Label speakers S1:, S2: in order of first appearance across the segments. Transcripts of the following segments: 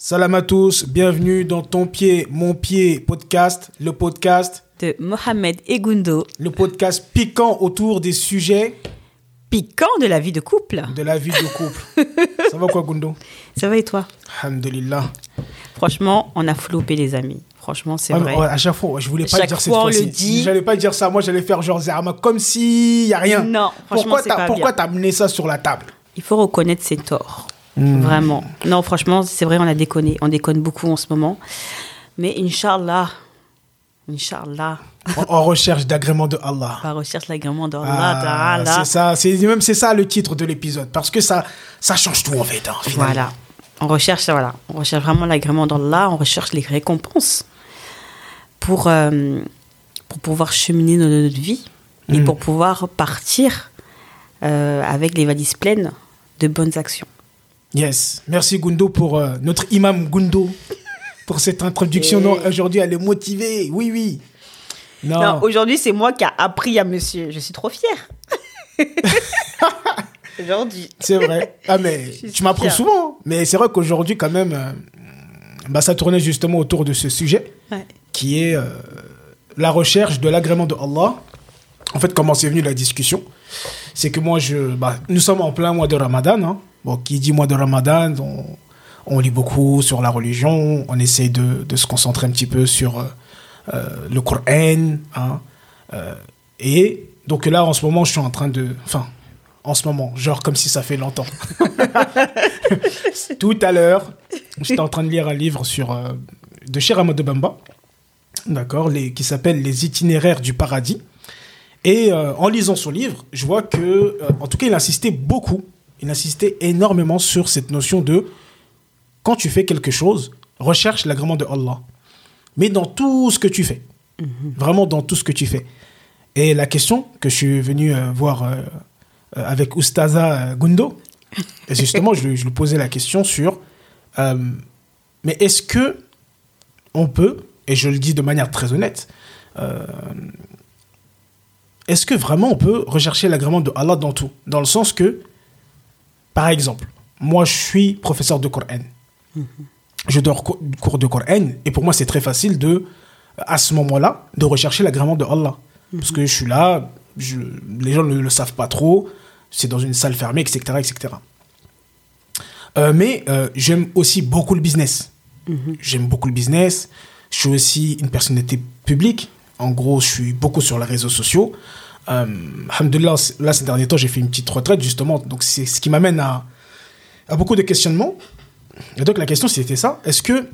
S1: Salam à tous, bienvenue dans Ton Pied, Mon Pied podcast, le podcast,
S2: de Mohamed Egundo,
S1: le podcast piquant autour des sujets
S2: piquants de la vie de couple.
S1: de la vie de couple. Ça va quoi, Gundo?
S2: Ça va et toi?
S1: Alhamdulillah.
S2: Franchement, on a flopé les amis. Franchement, c'est
S1: Ouais,
S2: vrai.
S1: à chaque fois, je voulais pas
S2: Chaque
S1: dire cette fois-ci.
S2: dit.
S1: J'allais pas dire ça, moi j'allais faire genre Zerama comme s'il y a rien.
S2: Non, franchement,
S1: pourquoi
S2: c'est
S1: t'as
S2: pas
S1: pourquoi t'as amené ça sur la table?
S2: Il faut reconnaître ses torts.
S1: Hmm.
S2: Vraiment. Non, franchement, c'est vrai, on a déconné. On déconne beaucoup en ce moment. Mais Inch'Allah, Inch'Allah,
S1: en, en recherche d'agrément de Allah.
S2: on recherche l'agrément d'Allah.
S1: Ah,
S2: Ta'ala.
S1: c'est ça, c'est même c'est ça le titre de l'épisode parce que ça ça change tout en fait. hein.
S2: Voilà. On recherche, voilà, on recherche vraiment l'agrément d'Allah, on recherche les récompenses pour, euh, pour pouvoir cheminer dans notre vie et
S1: Mm.
S2: pour pouvoir partir euh, avec les valises pleines de bonnes actions.
S1: Yes, merci Gundo pour euh, notre imam Gundo pour cette introduction.
S2: Et-
S1: Non, aujourd'hui elle est motivée. Oui oui. Non.
S2: Non, aujourd'hui, c'est moi qui a appris à monsieur. Je suis trop fière. aujourd'hui.
S1: C'est vrai. Ah, mais tu m'apprends souvent. hein. Mais c'est vrai qu'aujourd'hui, quand même, euh, bah, ça tournait justement autour de ce sujet
S2: Ouais.
S1: qui est euh, la recherche de l'agrément de Allah. En fait, comment c'est venu la discussion? C'est que moi, je, bah, nous sommes en plein mois de Ramadan. hein. Bon, qui dit mois de Ramadan, on, on lit beaucoup sur la religion, on essaie de, de se concentrer un petit peu sur euh, euh, le Coran. hein. Euh, et donc là, en ce moment, je suis en train de... Enfin, en ce moment, genre comme si ça fait longtemps. Tout à l'heure, j'étais en train de lire un livre sur, euh, de Cheikh Ahmadou Bamba, d'accord, qui s'appelle Les itinéraires du paradis. Et en lisant son livre, je vois que, en tout cas, il insistait beaucoup, il insistait énormément sur cette notion de quand tu fais quelque chose, recherche l'agrément de Allah. Mais dans tout ce que tu fais, vraiment dans tout ce que tu fais. Et la question que je suis venu euh, voir euh, euh, avec Oustaza Gundo, et justement, je, lui- je lui posais la question sur euh, mais est-ce que on peut, et je le dis de manière très honnête, est-ce que vraiment on peut rechercher l'agrément de Allah dans tout? Dans le sens que, par exemple, moi je suis professeur de Coran. Je donne co- cours de Coran, et pour moi c'est très facile de, à ce moment-là, de rechercher l'agrément de Allah. Parce que je suis là, je- les gens ne le savent pas trop, c'est dans une salle fermée, etc. etc. Euh, mais euh, j'aime aussi beaucoup le business. J'aime beaucoup le business. Je suis aussi une personnalité publique. En gros, je suis beaucoup sur les réseaux sociaux. Euh, alhamdoulilah, là, ces derniers temps, j'ai fait une petite retraite, justement. Donc, c'est ce qui m'amène à, à beaucoup de questionnements. Et donc, la question, c'était ça. Est-ce que,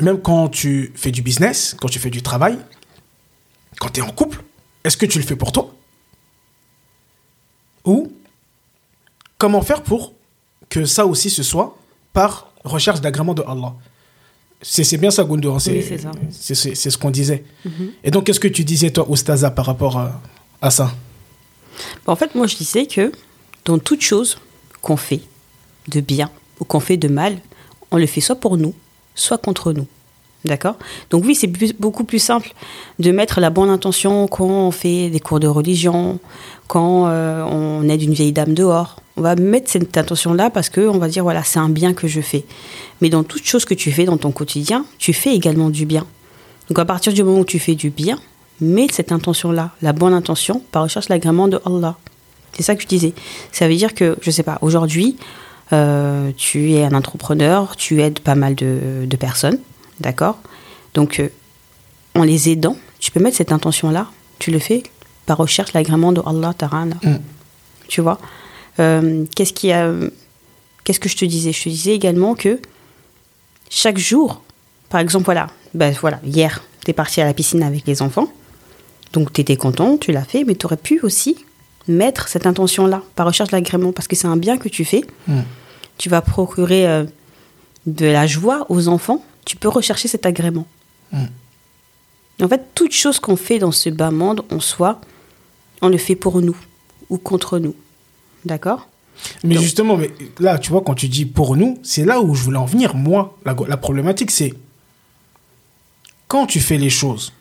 S1: même quand tu fais du business, quand tu fais du travail, quand tu es en couple, est-ce que tu le fais pour toi? Ou comment faire pour que ça aussi ce soit par recherche d'agrément de Allah? C'est bien ça, Gundo.
S2: Oui, c'est ça.
S1: c'est- C'est c'est ce qu'on disait. Et donc, qu'est-ce que tu disais, toi, Oustaza, par rapport à, à ça
S2: En fait, moi, je disais que dans toute chose qu'on fait de bien ou qu'on fait de mal, on le fait soit pour nous, soit contre nous. D'accord? Donc oui, c'est beaucoup plus simple de mettre la bonne intention quand on fait des cours de religion, quand euh, on aide une vieille dame dehors. On va mettre cette intention-là parce que on va dire, voilà, c'est un bien que je fais. Mais dans toute chose que tu fais dans ton quotidien, tu fais également du bien. Donc à partir du moment où tu fais du bien, mets cette intention-là, la bonne intention, par recherche l'agrément de Allah. C'est ça que je disais. Ça veut dire que, je sais pas, aujourd'hui, euh, tu es un entrepreneur, tu aides pas mal de, de personnes, d'accord? Donc, euh, en les aidant, tu peux mettre cette intention-là, tu le fais par recherche l'agrément de Allah Ta'ala.
S1: Mm.
S2: Tu vois? Euh, Qu'est-ce qui a. Qu'est-ce que je te disais? Je te disais également que chaque jour, par exemple, voilà, ben voilà hier, tu es parti à la piscine avec les enfants, donc tu étais content, tu l'as fait, mais tu aurais pu aussi mettre cette intention-là par recherche d'agrément, parce que c'est un bien que tu fais. Tu vas procurer euh, de la joie aux enfants, tu peux rechercher cet agrément. En fait, toute chose qu'on fait dans ce bas monde, en soi, on le fait pour nous ou contre nous. D'accord?
S1: Mais
S2: Donc-
S1: justement, mais là, tu vois, quand tu dis pour nous, c'est là où je voulais en venir. Moi, la, la problématique, c'est quand tu fais les choses,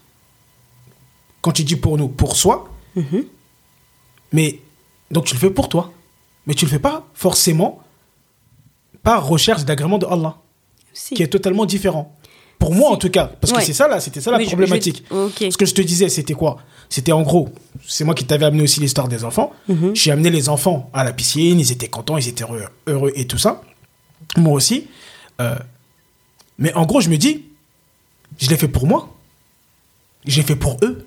S1: quand tu dis pour nous, pour soi,
S2: Mhm.
S1: mais donc tu le fais pour toi. Mais tu le fais pas forcément par recherche d'agrément de Allah.
S2: Si.
S1: qui est totalement différent. Pour moi,
S2: Si.
S1: en tout cas. Parce que c'est ça, là, c'était ça la
S2: Oui,
S1: problématique.
S2: je-.
S1: Ce que je te disais, c'était quoi? C'était en gros, c'est moi qui t'avais amené aussi l'histoire des enfants.
S2: Mhm.
S1: J'ai amené les enfants à la piscine, ils étaient contents, ils étaient heureux, heureux et tout ça. Moi aussi. Euh, mais en gros, je me dis, je l'ai fait pour moi. Je l'ai fait pour eux.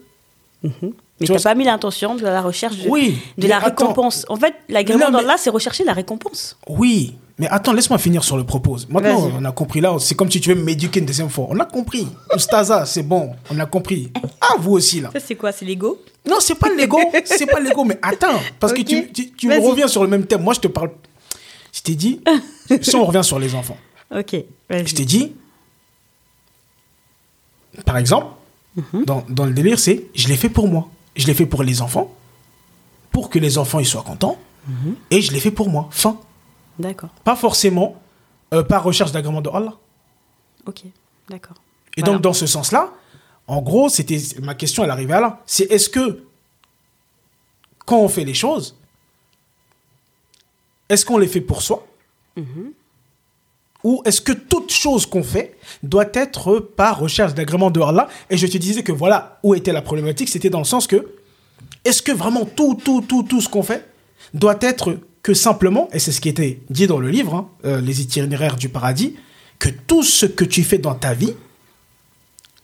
S2: Mais
S1: Tu vois,
S2: pas mis l'intention de la recherche de,
S1: Oui,
S2: de
S1: mais
S2: la
S1: attends.
S2: récompense. En fait, l'agrément
S1: mais-
S2: d'Allah, c'est rechercher la récompense.
S1: Oui, mais attends, laisse-moi finir sur le propose. Maintenant, on a compris là, c'est comme si tu veux m'éduquer une deuxième fois. On a compris. Ustaza, c'est bon, on a compris. Ah, vous aussi là.
S2: Ça, c'est quoi C'est l'ego?
S1: Non, c'est pas l'ego, c'est pas l'ego, mais attends, parce que tu, tu, reviens sur le même thème. Moi, je te parle. Je t'ai dit, si on revient sur les enfants,
S2: Ok,
S1: je t'ai dit, par exemple,
S2: Mhm.
S1: dans, dans le délire, c'est je l'ai fait pour moi. Je l'ai fait pour les enfants, pour que les enfants ils soient contents,
S2: Mhm.
S1: et je l'ai fait pour moi. Fin.
S2: D'accord,
S1: Pas forcément euh, par recherche d'agrément de Allah.
S2: ok, d'accord.
S1: Et
S2: Voilà.
S1: donc, dans ce sens-là, en gros, c'était ma question, elle arrivait à là. C'est est-ce que, quand on fait les choses, est-ce qu'on les fait pour soi? Ou est-ce que toute chose qu'on fait doit être par recherche d'agrément de Allah? Et je te disais que voilà où était la problématique, c'était dans le sens que, est-ce que vraiment tout, tout, tout, tout ce qu'on fait doit être que simplement, et c'est ce qui était dit dans le livre, hein, euh, Les itinéraires du paradis, que tout ce que tu fais dans ta vie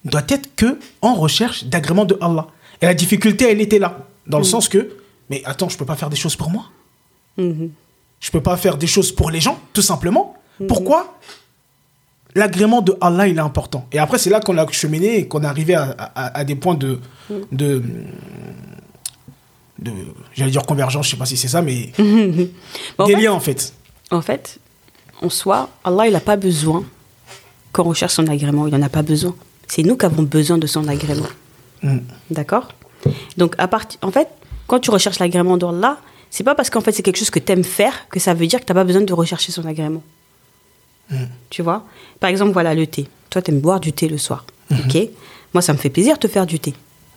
S1: doit être que en recherche d'agrément de Allah? Et la difficulté, elle était là, dans le sens que, mais attends, je peux pas faire des choses pour moi?
S2: Mhm.
S1: Je peux pas faire des choses pour les gens, tout simplement. Pourquoi L'agrément de Allah, il est important? Et après, c'est là qu'on a cheminé et qu'on est arrivé à, à- à des points de, de, de j'allais dire convergence, je sais pas si c'est ça, mais
S2: Bon, en
S1: des
S2: fait-
S1: liens en fait.
S2: En fait, en soi, Allah, il n'a pas besoin qu'on recherche son agrément. Il n'en a pas besoin. C'est nous qui avons besoin de son agrément.
S1: Mm.
S2: D'accord? Donc, à partir, en fait, quand tu recherches l'agrément d'Allah, c'est pas parce qu'en fait c'est quelque chose que tu aimes faire que ça veut dire que tu n'as pas besoin de rechercher son agrément. Tu vois? Par exemple, voilà le thé. Toi, tu aimes boire du thé le soir. Ok? Moi, ça me fait plaisir de te faire du thé.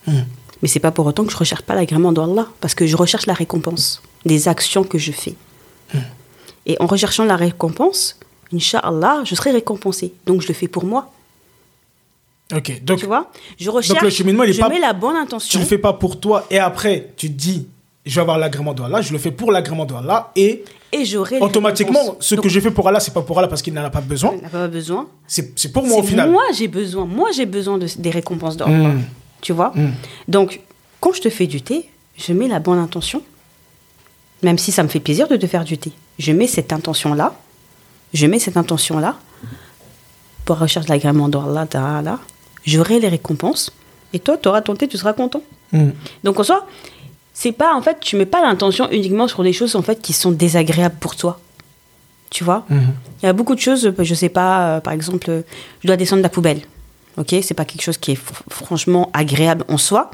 S1: Mm.
S2: Mais c'est pas pour autant que je recherche pas l'agrément d'Allah, parce que je recherche la récompense des actions que je fais. Et en recherchant la récompense, Inch'Allah, je serai récompensé. Donc je le fais pour moi.
S1: Ok, donc
S2: Tu vois? Je recherche.
S1: le cheminement, il est
S2: je
S1: pas-
S2: mets la bonne
S1: tu
S2: intention.
S1: le fais pas pour toi et après tu te dis je vais avoir l'agrément de Allah, je le fais pour l'agrément de Allah et
S2: Et j'aurai.
S1: automatiquement ce
S2: Donc,
S1: que je fais pour Allah c'est pas pour Allah parce qu'il n'en a pas besoin,
S2: on n'a pas besoin.
S1: c'est pour moi au final.
S2: Moi, j'ai besoin. Moi, j'ai besoin de, des récompenses d'Allah.
S1: Mm.
S2: Tu vois
S1: Mm.
S2: Donc, quand je te fais du thé, je mets la bonne intention. Même si ça me fait plaisir de te faire du thé. Je mets cette intention-là. Je mets cette intention-là pour recherche de l'agrément d'Allah. J'aurai les récompenses. Et toi, tu auras ton thé, tu seras content.
S1: Mm.
S2: Donc, en soi, c'est pas, en fait, tu mets pas l'intention uniquement sur des choses, en fait, qui sont désagréables pour toi. Tu vois
S1: Mhm.
S2: il y a beaucoup de choses, je sais pas, euh, par exemple, euh, je dois descendre la poubelle. Ok, c'est pas quelque chose qui est fr- franchement agréable en soi.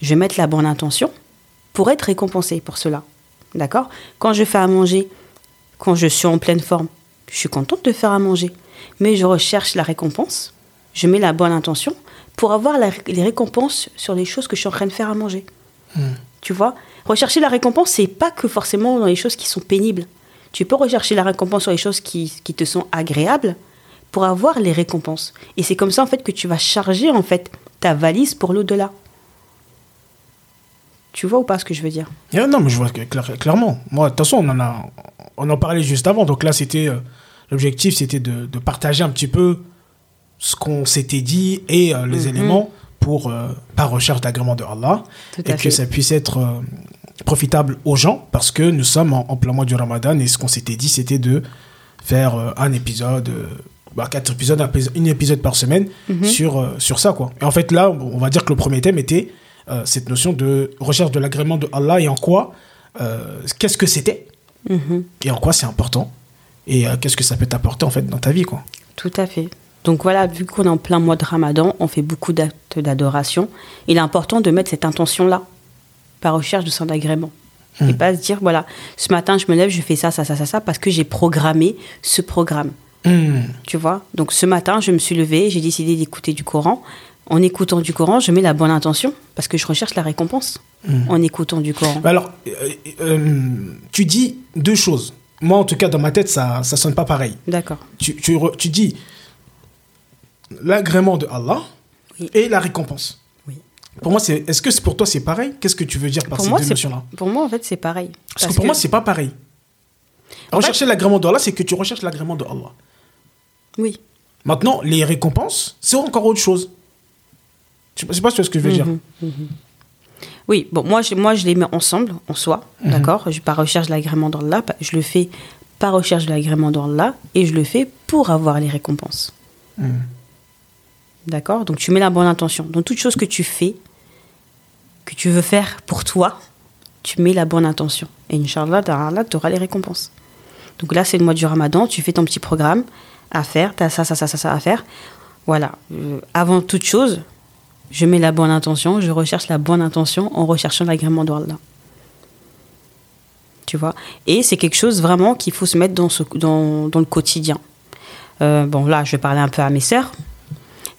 S2: Je vais mettre la bonne intention pour être récompensé pour cela. D'accord? Quand je fais à manger, quand je suis en pleine forme, je suis contente de faire à manger. Mais je recherche la récompense, je mets la bonne intention pour avoir la- les récompenses sur les choses que je suis en train de faire à manger. Tu vois Rechercher la récompense, c'est pas que forcément dans les choses qui sont pénibles. Tu peux rechercher la récompense sur les choses qui, qui te sont agréables pour avoir les récompenses. Et c'est comme ça en fait que tu vas charger en fait ta valise pour l'au-delà. Tu vois ou pas ce que je veux dire?
S1: Yeah, non, mais je vois que clairement. Moi, de toute façon, on en a, on en parlait juste avant. Donc là, c'était euh, l'objectif, c'était de, de partager un petit peu ce qu'on s'était dit et euh, les éléments pour euh, par recherche d'agrément de Allah et que ça puisse être euh, profitable aux gens parce que nous sommes en, en plein mois du Ramadan et ce qu'on s'était dit, c'était de faire euh, un épisode. bah, quatre épisodes, un, une épisode par semaine sur, euh, sur ça. Quoi. Et en fait, là, on va dire que le premier thème était cette notion de recherche de l'agrément de Allah et en quoi, qu'est-ce que c'était
S2: Mhm.
S1: et en quoi c'est important et qu'est-ce que ça peut t'apporter en fait dans ta vie. Quoi.
S2: Tout à fait. Donc voilà, vu qu'on est en plein mois de Ramadan, on fait beaucoup d'actes d'adoration. Il est important de mettre cette intention-là, par recherche de son agrément. Et pas se dire, voilà, ce matin, je me lève, je fais ça, ça, ça, ça, ça, parce que j'ai programmé ce programme.
S1: Hmm.
S2: Tu vois? Donc ce matin, je me suis levée, j'ai décidé d'écouter du Coran. En écoutant du Coran, je mets la bonne intention, parce que je recherche la récompense en écoutant du Coran.
S1: Alors, euh, euh, tu dis deux choses. moi, en tout cas, dans ma tête, ça ça sonne pas pareil.
S2: D'accord.
S1: Tu, tu, tu dis l'agrément de Allah
S2: Oui.
S1: et la récompense.
S2: Oui.
S1: Pour moi, c'est, est-ce que c'est- pour toi, c'est pareil? Qu'est-ce que tu veux dire par
S2: Pour
S1: ces
S2: moi,
S1: deux
S2: c'est
S1: notions-là?
S2: pour moi en fait c'est pareil.
S1: Parce, que pour moi, c'est pas pareil.
S2: En
S1: Rechercher l'agrément de Allah, c'est que tu recherches l'agrément de Allah.
S2: oui.
S1: Maintenant, les récompenses, c'est encore autre chose. Je sais pas ce que je veux dire.
S2: Mhm. Oui, bon, moi je, moi, je les mets ensemble, en soi,
S1: Mhm.
S2: d'accord? Je par recherche de l'agrément d'Allah, je le fais par recherche de l'agrément d'Allah et je le fais pour avoir les récompenses. D'accord? Donc tu mets la bonne intention. Dans toute chose que tu fais, que tu veux faire pour toi, tu mets la bonne intention. Et Inch'Allah, tu auras les récompenses. Donc là, c'est le mois du ramadan, tu fais ton petit programme à faire, tu as ça, ça, ça, ça, ça à faire. Voilà. Euh, avant toute chose, je mets la bonne intention, je recherche la bonne intention en recherchant l'agrément d'Allah. Tu vois? Et c'est quelque chose vraiment qu'il faut se mettre dans le quotidien. Euh, bon, là, je vais parler un peu à mes sœurs.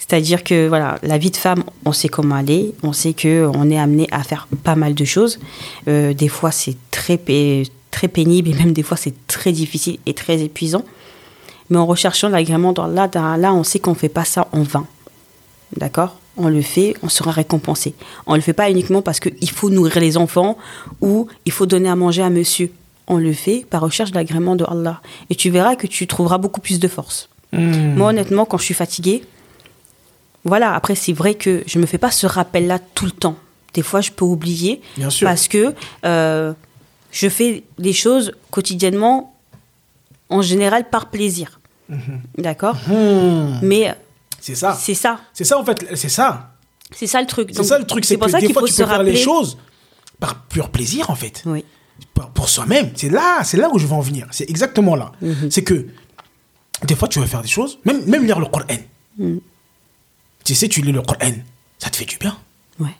S2: C'est-à-dire que voilà, la vie de femme, on sait comment elle est, on sait que on est amené à faire pas mal de choses. Euh, des fois, c'est très très pénible et même des fois, c'est très difficile et très épuisant. Mais en recherchant l'agrément d'Allah, là, on sait qu'on ne fait pas ça en vain. D'accord? On le fait, on sera récompensé. On ne le fait pas uniquement parce qu'il faut nourrir les enfants ou il faut donner à manger à monsieur. On le fait par recherche de l'agrément de Allah. Et tu verras que tu trouveras beaucoup plus de force.
S1: Mhm.
S2: Moi, honnêtement, quand je suis fatiguée, voilà, après, c'est vrai que je me fais pas ce rappel-là tout le temps. Des fois, je peux oublier
S1: Bien sûr.
S2: parce que euh, je fais les choses quotidiennement, en général, par plaisir. D'accord?
S1: Mhm.
S2: Mais
S1: C'est ça.
S2: c'est ça.
S1: C'est ça, en fait. C'est ça.
S2: C'est ça le truc.
S1: C'est ça le truc. C'est
S2: pour
S1: que
S2: ça
S1: des
S2: qu'il faut
S1: tu
S2: se
S1: peux faire
S2: rappeler.
S1: les choses par pur plaisir, en fait.
S2: Oui.
S1: Pour- pour soi-même. C'est là, c'est là où je veux en venir. C'est exactement là.
S2: Mhm.
S1: C'est que des fois, tu veux faire des choses, même, même lire le Coran. Tu sais, tu lis le Coran, ça te fait du bien.
S2: Ouais.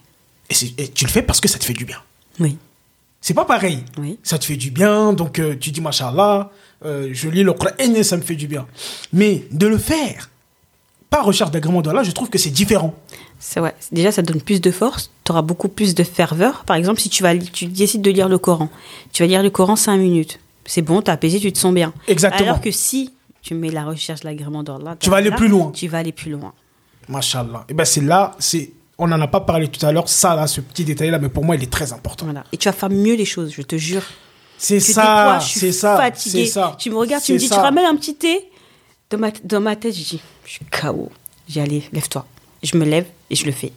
S1: Et, tu le fais parce que ça te fait du bien.
S2: Oui.
S1: C'est pas pareil.
S2: Oui.
S1: Ça te fait du bien, donc euh, tu dis, machallah, euh, je lis le Coran et ça me fait du bien. Mais de le faire, par recherche d'agrément d'Allah, je trouve que c'est différent.
S2: C'est ouais. Déjà, ça donne plus de force. Tu auras beaucoup plus de ferveur. Par exemple, si tu, vas, tu décides de lire le Coran, tu vas lire le Coran 5 minutes. C'est bon, t'as apaisé, tu te sens bien.
S1: Exactement.
S2: Alors que si tu mets la recherche de l'agrément d'Allah,
S1: Tu vas aller
S2: là,
S1: plus loin.
S2: Tu vas aller plus loin.
S1: Machallah. Et ben c'est là, c'est, on n'en a pas parlé tout à l'heure, ça là, ce petit détail-là, mais pour moi, il est très important.
S2: Voilà. Et tu vas faire mieux les choses, je te jure.
S1: C'est ça,
S2: fois, je suis
S1: c'est ça,
S2: fatiguée.
S1: ça.
S2: Tu me regardes, tu me dis, tu ramènes un petit thé? Dans ma, dans ma tête, je dis, je suis KO. J'ai allé, lève-toi. Je me lève et je le fais.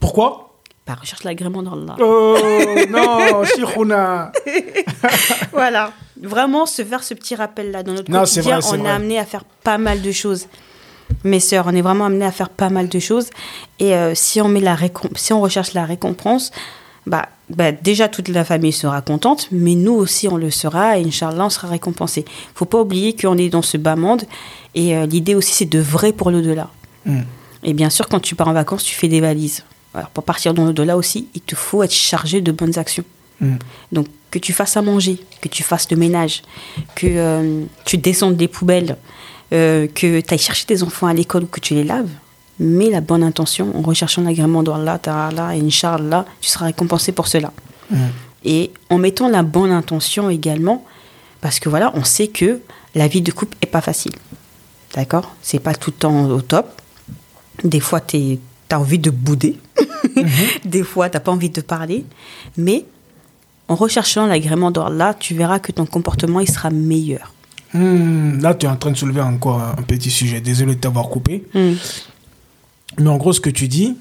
S1: Pourquoi?
S2: Par recherche l'agrément d'Allah.
S1: Oh non, Shikhouna.
S2: Voilà. Vraiment, se faire ce petit rappel-là dans notre
S1: Non,
S2: quotidien,
S1: vrai,
S2: on
S1: vrai.
S2: est amené à faire pas mal de choses. Mes sœurs, on est vraiment amené à faire pas mal de choses. Et euh, si on met la si on recherche la récompense, bah, bah, déjà toute la famille sera contente, mais nous aussi on le sera et Inch'Allah on sera récompensé. Faut pas oublier qu'on est dans ce bas monde et euh, l'idée aussi c'est de vrai pour l'au-delà.
S1: Hmm.
S2: Et bien sûr, quand tu pars en vacances, tu fais des valises. Alors pour partir dans l'au-delà aussi, il te faut être chargé de bonnes actions.
S1: Hmm.
S2: Donc, que tu fasses à manger, que tu fasses le ménage, que euh, tu descendes des poubelles, euh, que tu ailles chercher tes enfants à l'école ou que tu les laves, mets la bonne intention en recherchant l'agrément d'Allah, Ta'ala, et Inch'Allah, tu seras récompensé pour cela. Et en mettant la bonne intention également, parce que voilà, on sait que la vie de couple est pas facile. D'accord? C'est pas tout le temps au top. Des fois, tu as envie de bouder. Des fois, tu pas envie de parler. Mais en recherchant l'agrément d'Allah, tu verras que ton comportement il sera meilleur.
S1: Hmm, Là, tu es en train de soulever encore un petit sujet. Désolé de t'avoir coupé. Mais en gros, ce que tu dis.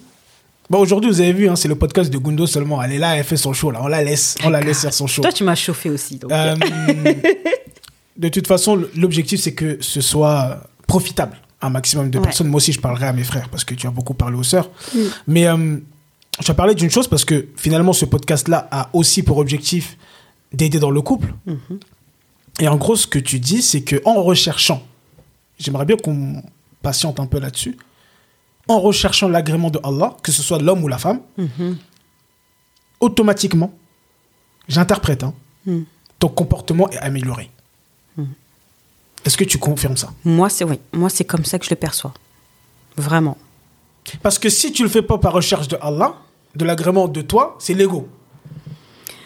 S1: Bon, aujourd'hui, vous avez vu, hein, c'est le podcast de Gundo seulement. Elle est là, elle fait son show. Là. On la laisse, on la laisse faire son show.
S2: Toi, tu m'as chauffé aussi. Donc.
S1: Euh, de toute façon, l'objectif, c'est que ce soit profitable à un maximum de
S2: Ouais.
S1: personnes. Moi aussi, je parlerai à mes frères parce que tu as beaucoup parlé aux sœurs. Mais euh, je vais parler d'une chose parce que finalement, ce podcast-là a aussi pour objectif d'aider dans le couple. Et en gros, ce que tu dis, c'est que en recherchant, j'aimerais bien qu'on patiente un peu là-dessus, en recherchant l'agrément de Allah, que ce soit l'homme ou la femme, automatiquement, j'interprète, hein,
S2: Mm.
S1: ton comportement est amélioré. Est-ce que tu confirmes ça?
S2: Moi, c'est oui. Moi, c'est comme ça que je le perçois. Vraiment.
S1: Parce que si tu le fais pas par recherche de Allah, de l'agrément de toi, c'est l'ego.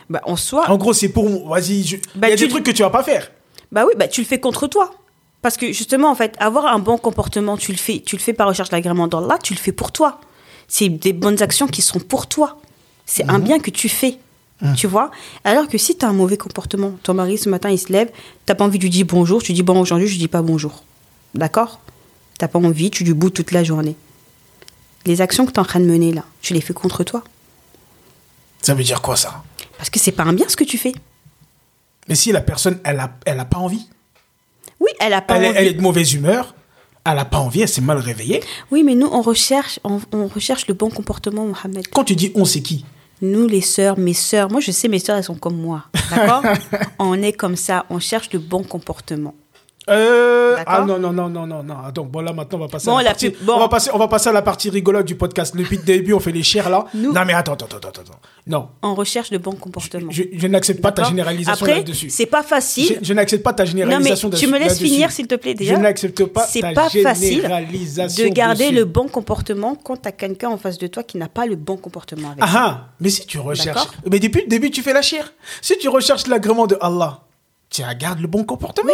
S2: Bah, en soi,
S1: En gros, c'est pour vas-y, je-
S2: Bah,
S1: il y a des trucs que tu vas pas faire.
S2: Bah oui, bah tu le fais contre toi. Parce que justement, en fait, avoir un bon comportement, tu le fais, tu le fais par recherche d'agrément d'Allah, tu le fais pour toi. C'est des bonnes actions qui sont pour toi. C'est un bien que tu fais. Tu vois Alors que si tu as un mauvais comportement, ton mari ce matin il se lève, t'as pas envie de lui dire bonjour, tu dis bon aujourd'hui je dis pas bonjour. D'accord? T'as pas envie, tu lui boudes toute la journée. Les actions que tu es en train de mener là, tu les fais contre toi.
S1: Ça veut dire quoi ça?
S2: Parce que c'est pas un bien ce que tu fais.
S1: Mais si la personne, elle a, elle a pas envie,
S2: Oui, elle a pas
S1: elle,
S2: envie.
S1: elle est de mauvaise humeur, elle a pas envie, elle s'est mal réveillée.
S2: Oui, mais nous on recherche, on, on recherche le bon comportement, Mohamed.
S1: Quand tu dis on, c'est qui
S2: Nous, les sœurs, mes sœurs, moi je sais, mes sœurs, elles sont comme moi. D'accord On est comme ça, on cherche le bon comportement.
S1: Euh, ah non, non, non, non, non, non. Attends, bon, là, maintenant, on va passer
S2: Bon,
S1: à la
S2: la
S1: partie.
S2: bon.
S1: On, va passer, on va passer à la partie rigolote du podcast. Depuis le début, on fait les chairs, là.
S2: Nous-
S1: Non, mais attends, attends, attends, attends. Non,
S2: On recherche le bon comportement.
S1: je, je n'accepte pas ta généralisation
S2: Après,
S1: là-dessus.
S2: c'est pas
S1: Je,
S2: facile.
S1: je n'accepte pas ta
S2: Non, mais
S1: généralisation
S2: tu me laisses finir, s'il te plaît, déjà.
S1: Je n'accepte pas
S2: C'est pas facile
S1: généralisation
S2: de garder
S1: dessus.
S2: le bon comportement quand tu as quelqu'un en face de toi qui n'a pas le bon comportement avec
S1: Ah
S2: toi.
S1: ah, mais si tu recherches. Mais depuis le début, tu fais la chair. Si tu recherches l'agrément de Allah, tu gardes le bon comportement.
S2: Oui.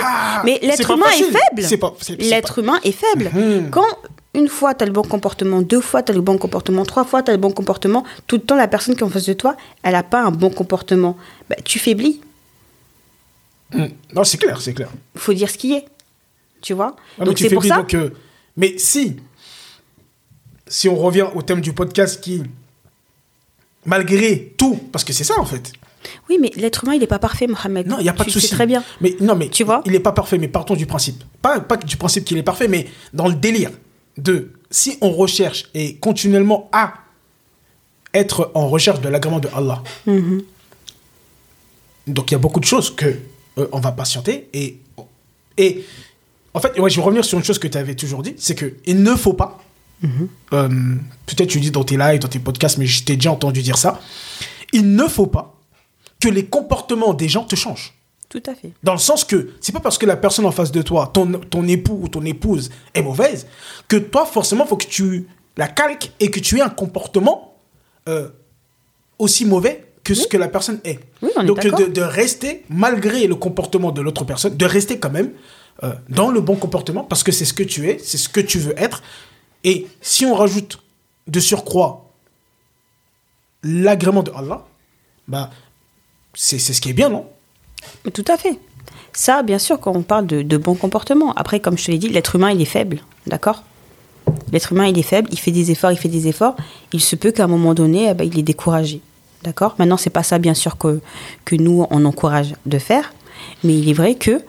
S1: Ah,
S2: mais l'être humain est faible. L'être humain est faible.
S1: Mhm.
S2: Quand une fois tu as le bon comportement, deux fois tu as le bon comportement, trois fois tu as le bon comportement, tout le temps la personne qui est en face de toi, elle n'a pas un bon comportement, bah, tu faiblis.
S1: Hmm. Non, c'est clair, c'est clair.
S2: Il faut dire ce qui est. Tu vois?
S1: Ah, mais
S2: Donc
S1: tu
S2: c'est pour
S1: faiblis,
S2: ça.
S1: donc, euh, mais si, si on revient au thème du podcast qui, malgré tout, parce que c'est ça en fait.
S2: Oui, mais l'être humain, il n'est pas parfait, Mohamed.
S1: Non, il n'y a pas
S2: Tu
S1: de souci.
S2: très bien.
S1: Mais non, mais
S2: Tu vois
S1: il n'est pas parfait. Mais partons du principe. Pas, pas du principe qu'il est parfait, mais dans le délire de si on recherche et continuellement à être en recherche de l'agrément de Allah.
S2: Mhm.
S1: Donc il y a beaucoup de choses que euh, on va patienter et et en fait, ouais, je vais revenir sur une chose que tu avais toujours dit, c'est que il ne faut pas. euh, Peut-être tu dis dans tes lives, dans tes podcasts, mais je t'ai déjà entendu dire ça. Il ne faut pas que les comportements des gens te changent.
S2: Tout à fait.
S1: Dans le sens que c'est pas parce que la personne en face de toi, ton, ton époux ou ton épouse est mauvaise, que toi, forcément, faut que tu la calques et que tu aies un comportement euh, aussi mauvais que ce que la personne est.
S2: Oui, on est
S1: Donc de rester, malgré le comportement de l'autre personne, de rester quand même euh, dans le bon comportement, parce que c'est ce que tu es, c'est ce que tu veux être. Et si on rajoute de surcroît l'agrément de Allah, bah, c'est ce qui est bien, non?
S2: Tout à fait. Ça, bien sûr, quand on parle de, de bon comportement. Après, comme je te l'ai dit, l'être humain, il est faible. D'accord? L'être humain, il est faible, il fait des efforts, il fait des efforts. Il se peut qu'à un moment donné, eh ben, il est découragé. D'accord? Maintenant, c'est pas ça, bien sûr, que, que nous, on encourage de faire. Mais il est vrai que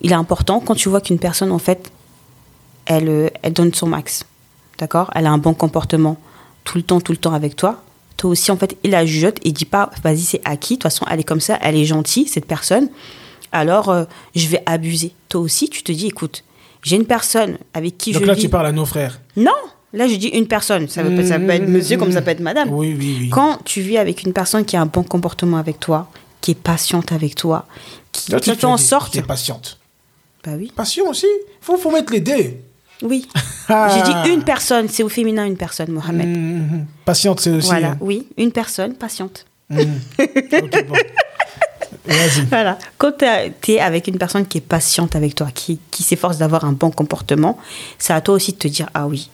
S2: il est important, quand tu vois qu'une personne, en fait, elle, euh, elle donne son max. D'accord? Elle a un bon comportement tout le temps, tout le temps avec toi. Toi aussi, en fait, il la jugeote et dit pas, vas-y, c'est acquis. De toute façon, elle est comme ça, elle est gentille, cette personne. Alors, euh, je vais abuser. Toi aussi, tu te dis, écoute, j'ai une personne avec qui
S1: Donc
S2: je
S1: là,
S2: vis.
S1: tu parles à nos frères.
S2: Non, là, je dis une personne. Ça, veut, pas- ça peut être monsieur comme ça peut être madame.
S1: Oui, oui, oui.
S2: Quand tu vis avec une personne qui a un bon comportement avec toi, qui est patiente avec toi, qui,
S1: Là,
S2: qui fait en sorte.
S1: T'es patiente.
S2: Bah oui.
S1: Patient aussi. Faut, faut mettre les dés.
S2: Oui.
S1: Ah.
S2: J'ai dit une personne, c'est au féminin une personne, Mohamed.
S1: Mhm. Patiente, c'est aussi.
S2: Voilà,
S1: hein.
S2: oui, une personne patiente.
S1: Mhm. Ok, bon.
S2: Voilà. Quand tu es avec une personne qui est patiente avec toi, qui, qui s'efforce d'avoir un bon comportement, c'est à toi aussi de te dire Ah oui,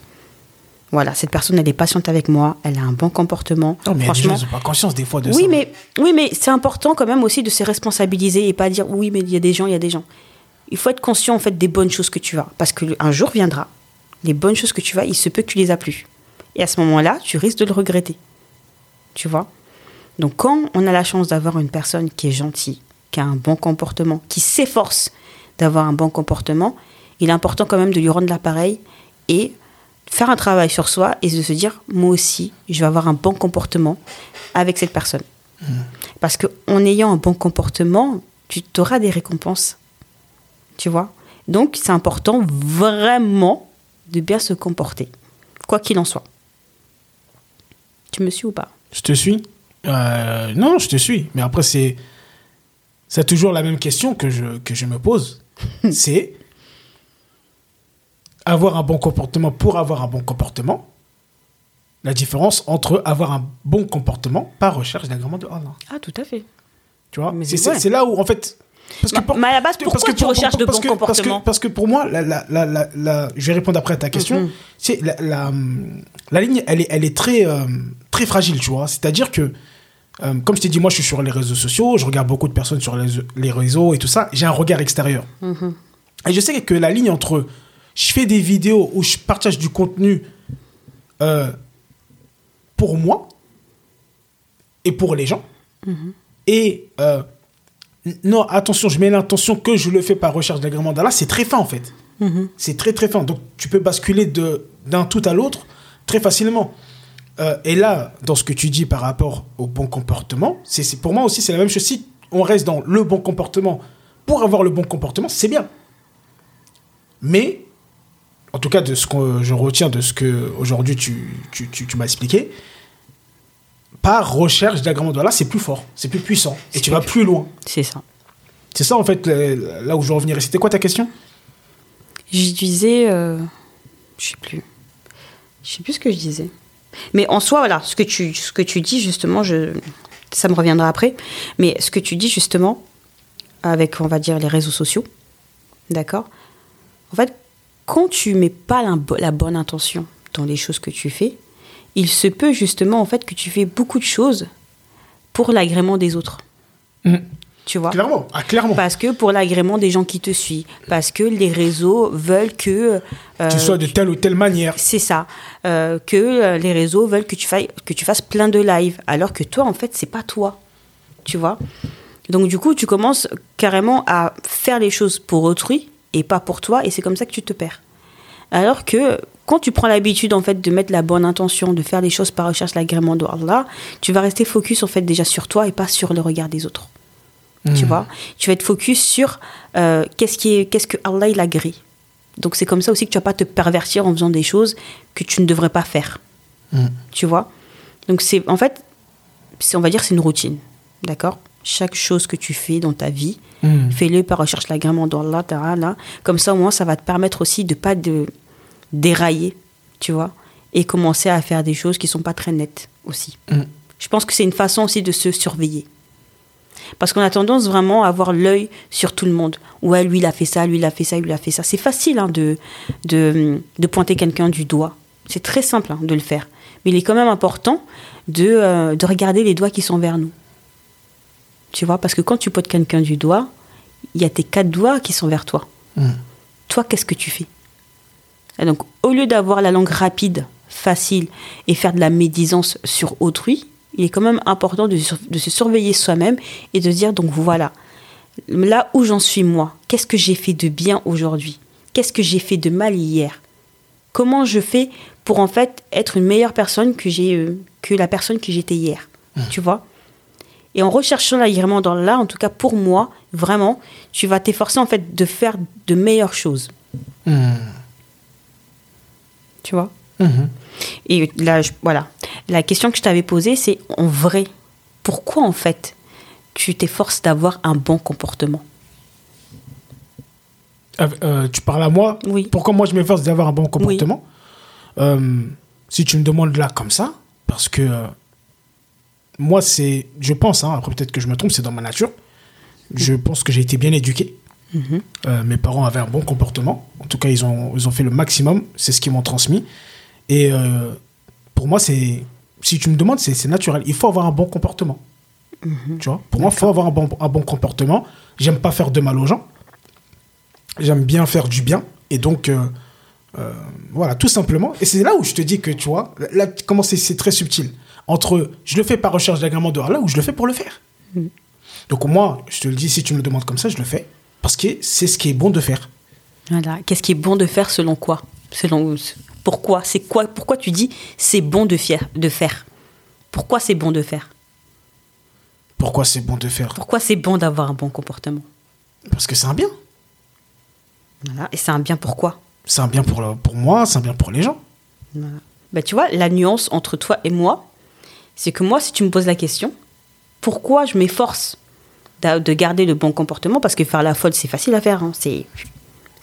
S2: voilà, cette personne, elle est patiente avec moi, elle a un bon comportement.
S1: Non, mais
S2: Franchement.
S1: pas conscience des fois de ça.
S2: Oui, mais, oui, mais c'est important quand même aussi de se responsabiliser et pas dire Oui, mais il y a des gens, il y a des gens. Il faut être conscient en fait des bonnes choses que tu as. Parce qu'un jour viendra, les bonnes choses que tu as, il se peut que tu les as plus. Et à ce moment-là, tu risques de le regretter. Tu vois? Donc quand on a la chance d'avoir une personne qui est gentille, qui a un bon comportement, qui s'efforce d'avoir un bon comportement, il est important quand même de lui rendre l'appareil et faire un travail sur soi et de se dire moi aussi, je vais avoir un bon comportement avec cette personne. Parce qu'en ayant un bon comportement, tu auras des récompenses. Tu vois? Donc c'est important vraiment de bien se comporter, quoi qu'il en soit. Tu me suis ou pas?
S1: Je te suis Euh, Non, je te suis. Mais après, c'est. C'est toujours la même question que je, que je me pose. c'est. Avoir un bon comportement pour avoir un bon comportement. La différence entre avoir un bon comportement par recherche d'agrément de Allah.
S2: Ah, tout à fait.
S1: Tu vois?
S2: Mais
S1: C'est
S2: ouais.
S1: c'est- c'est là où, en fait, Parce que
S2: Mais- mais à la base, pourquoi tu recherches de bons
S1: que- parce que-
S2: comportements?
S1: Parce que pour moi, la, la- la- la- la- je vais répondre après à ta question.
S2: Mhm.
S1: C'est la, ligne, elle est, elle est très, euh, très fragile, tu vois. C'est-à-dire que, euh, comme je t'ai dit, moi, je suis sur les réseaux sociaux, je regarde beaucoup de personnes sur les, les réseaux et tout ça. J'ai un regard extérieur.
S2: Mhm.
S1: Et je sais que la ligne entre je fais des vidéos où je partage du contenu euh, pour moi et pour les gens, et euh, non, attention, je mets l'intention que je le fais par recherche d'agrément d'Allah, c'est très fin en fait. C'est très très fin. Donc tu peux basculer de- d'un tout à l'autre très facilement. Euh, et là, dans ce que tu dis par rapport au bon comportement, c'est c'est- pour moi aussi c'est la même chose. Si on reste dans le bon comportement pour avoir le bon comportement, c'est bien. Mais, en tout cas, de ce que je retiens de ce que aujourd'hui tu, tu, tu- tu m'as expliqué, par recherche d'agrément d'Allah, c'est plus fort, c'est plus puissant, et tu vas
S2: plus-
S1: plus loin.
S2: C'est ça.
S1: C'est ça en fait là où je veux en venir. Et c'était quoi ta question?
S2: Je disais. euh, je sais plus. Je sais plus ce que je disais. Mais en soi, voilà, ce que tu, ce que tu dis, justement, je, ça me reviendra après. Mais ce que tu dis, justement, avec, on va dire, les réseaux sociaux, d'accord? En fait, quand tu mets pas la bonne intention dans les choses que tu fais, il se peut, justement, en fait, que tu fais beaucoup de choses pour l'agrément des autres. Tu vois?
S1: Clairement, ah, clairement.
S2: parce que pour l'agrément des gens qui te suivent, parce que les réseaux veulent que euh,
S1: tu sois de telle ou telle manière.
S2: c'est ça, euh, que euh, les réseaux veulent que tu fasses que tu fasses plein de lives, alors que toi en fait c'est pas toi, tu vois? Donc du coup tu commences carrément à faire les choses pour autrui et pas pour toi, et c'est comme ça que tu te perds. Alors que quand tu prends l'habitude en fait de mettre la bonne intention, de faire les choses par recherche l'agrément de Allah, tu vas rester focus en fait déjà sur toi et pas sur le regard des autres tu vois? Tu vas être focus sur euh, qu'est-ce qui est, qu'est-ce que Allah il agrée. Donc c'est comme ça aussi que tu vas pas te pervertir en faisant des choses que tu ne devrais pas faire.
S1: Mm.
S2: Tu vois? Donc c'est en fait, on va dire c'est une routine, d'accord? Chaque chose que tu fais dans ta vie,
S1: Mm.
S2: fais-le par recherche l'agrément d'Allah. Comme ça au moins ça va te permettre aussi de pas de dérailler, tu vois, et commencer à faire des choses qui sont pas très nettes aussi.
S1: Mm.
S2: Je pense que c'est une façon aussi de se surveiller. Parce qu'on a tendance vraiment à avoir l'œil sur tout le monde. Ouais, lui, il a fait ça, lui, il a fait ça, lui, il a fait ça. C'est facile hein, de, de, de pointer quelqu'un du doigt. C'est très simple hein, de le faire. Mais il est quand même important de, euh, de regarder les doigts qui sont vers nous. Tu vois, parce que quand tu pointes quelqu'un du doigt, il y a tes quatre doigts qui sont vers toi.
S1: Mm.
S2: Toi, qu'est-ce que tu fais? Et donc, au lieu d'avoir la langue rapide, facile et faire de la médisance sur autrui, il est quand même important de, se surveiller soi-même et de se dire donc voilà, là où j'en suis moi, qu'est-ce que j'ai fait de bien aujourd'hui? Qu'est-ce que j'ai fait de mal hier? Comment je fais pour en fait être une meilleure personne que j'ai euh, que la personne que j'étais hier? Tu vois? Et en recherchant l'agrément dans là, en tout cas pour moi, vraiment, tu vas t'efforcer en fait de faire de meilleures choses.
S1: Mm.
S2: Tu vois
S1: Mhm.
S2: Et là, je- voilà. La question que je t'avais posée, c'est en vrai, pourquoi en fait tu t'efforces d'avoir un bon comportement?
S1: Euh, euh, tu parles à moi?
S2: Oui.
S1: Pourquoi moi je m'efforce d'avoir un bon comportement? Euh, Si tu me demandes là comme ça, parce que euh, moi c'est, je pense, hein, après peut-être que je me trompe, c'est dans ma nature. Je pense que j'ai été bien éduqué. Euh, mes parents avaient un bon comportement. En tout cas, ils ont, ils ont fait le maximum. C'est ce qu'ils m'ont transmis. Et euh, pour moi, c'est, si tu me demandes, c'est naturel. Il faut avoir un bon comportement. Tu vois? Pour moi, il faut avoir un bon, un bon comportement. J'aime pas faire de mal aux gens. J'aime bien faire du bien. Et donc, euh, voilà, tout simplement. Et c'est là où je te dis que, tu vois, là, comment c'est- très subtil. Entre je le fais par recherche d'agrément de Allah ou je le fais pour le faire. Donc, moi, je te le dis, si tu me le demandes comme ça, je le fais. Parce que c'est ce qui est bon de faire.
S2: Voilà. Qu'est-ce qui est bon de faire selon quoi? Selon pourquoi? C'est quoi? Pourquoi tu dis c'est bon de, fier, de faire? Pourquoi c'est bon de faire?
S1: Pourquoi c'est bon de faire?
S2: Pourquoi c'est bon d'avoir un bon comportement?
S1: Parce que c'est un bien.
S2: Voilà. Et c'est un bien pourquoi
S1: C'est un bien pour, pour moi, c'est un bien pour les gens.
S2: Voilà. Bah, tu vois, la nuance entre toi et moi, c'est que moi, si tu me poses la question, pourquoi je m'efforce de garder le bon comportement Parce que faire la folle, c'est facile à faire. hein. C'est,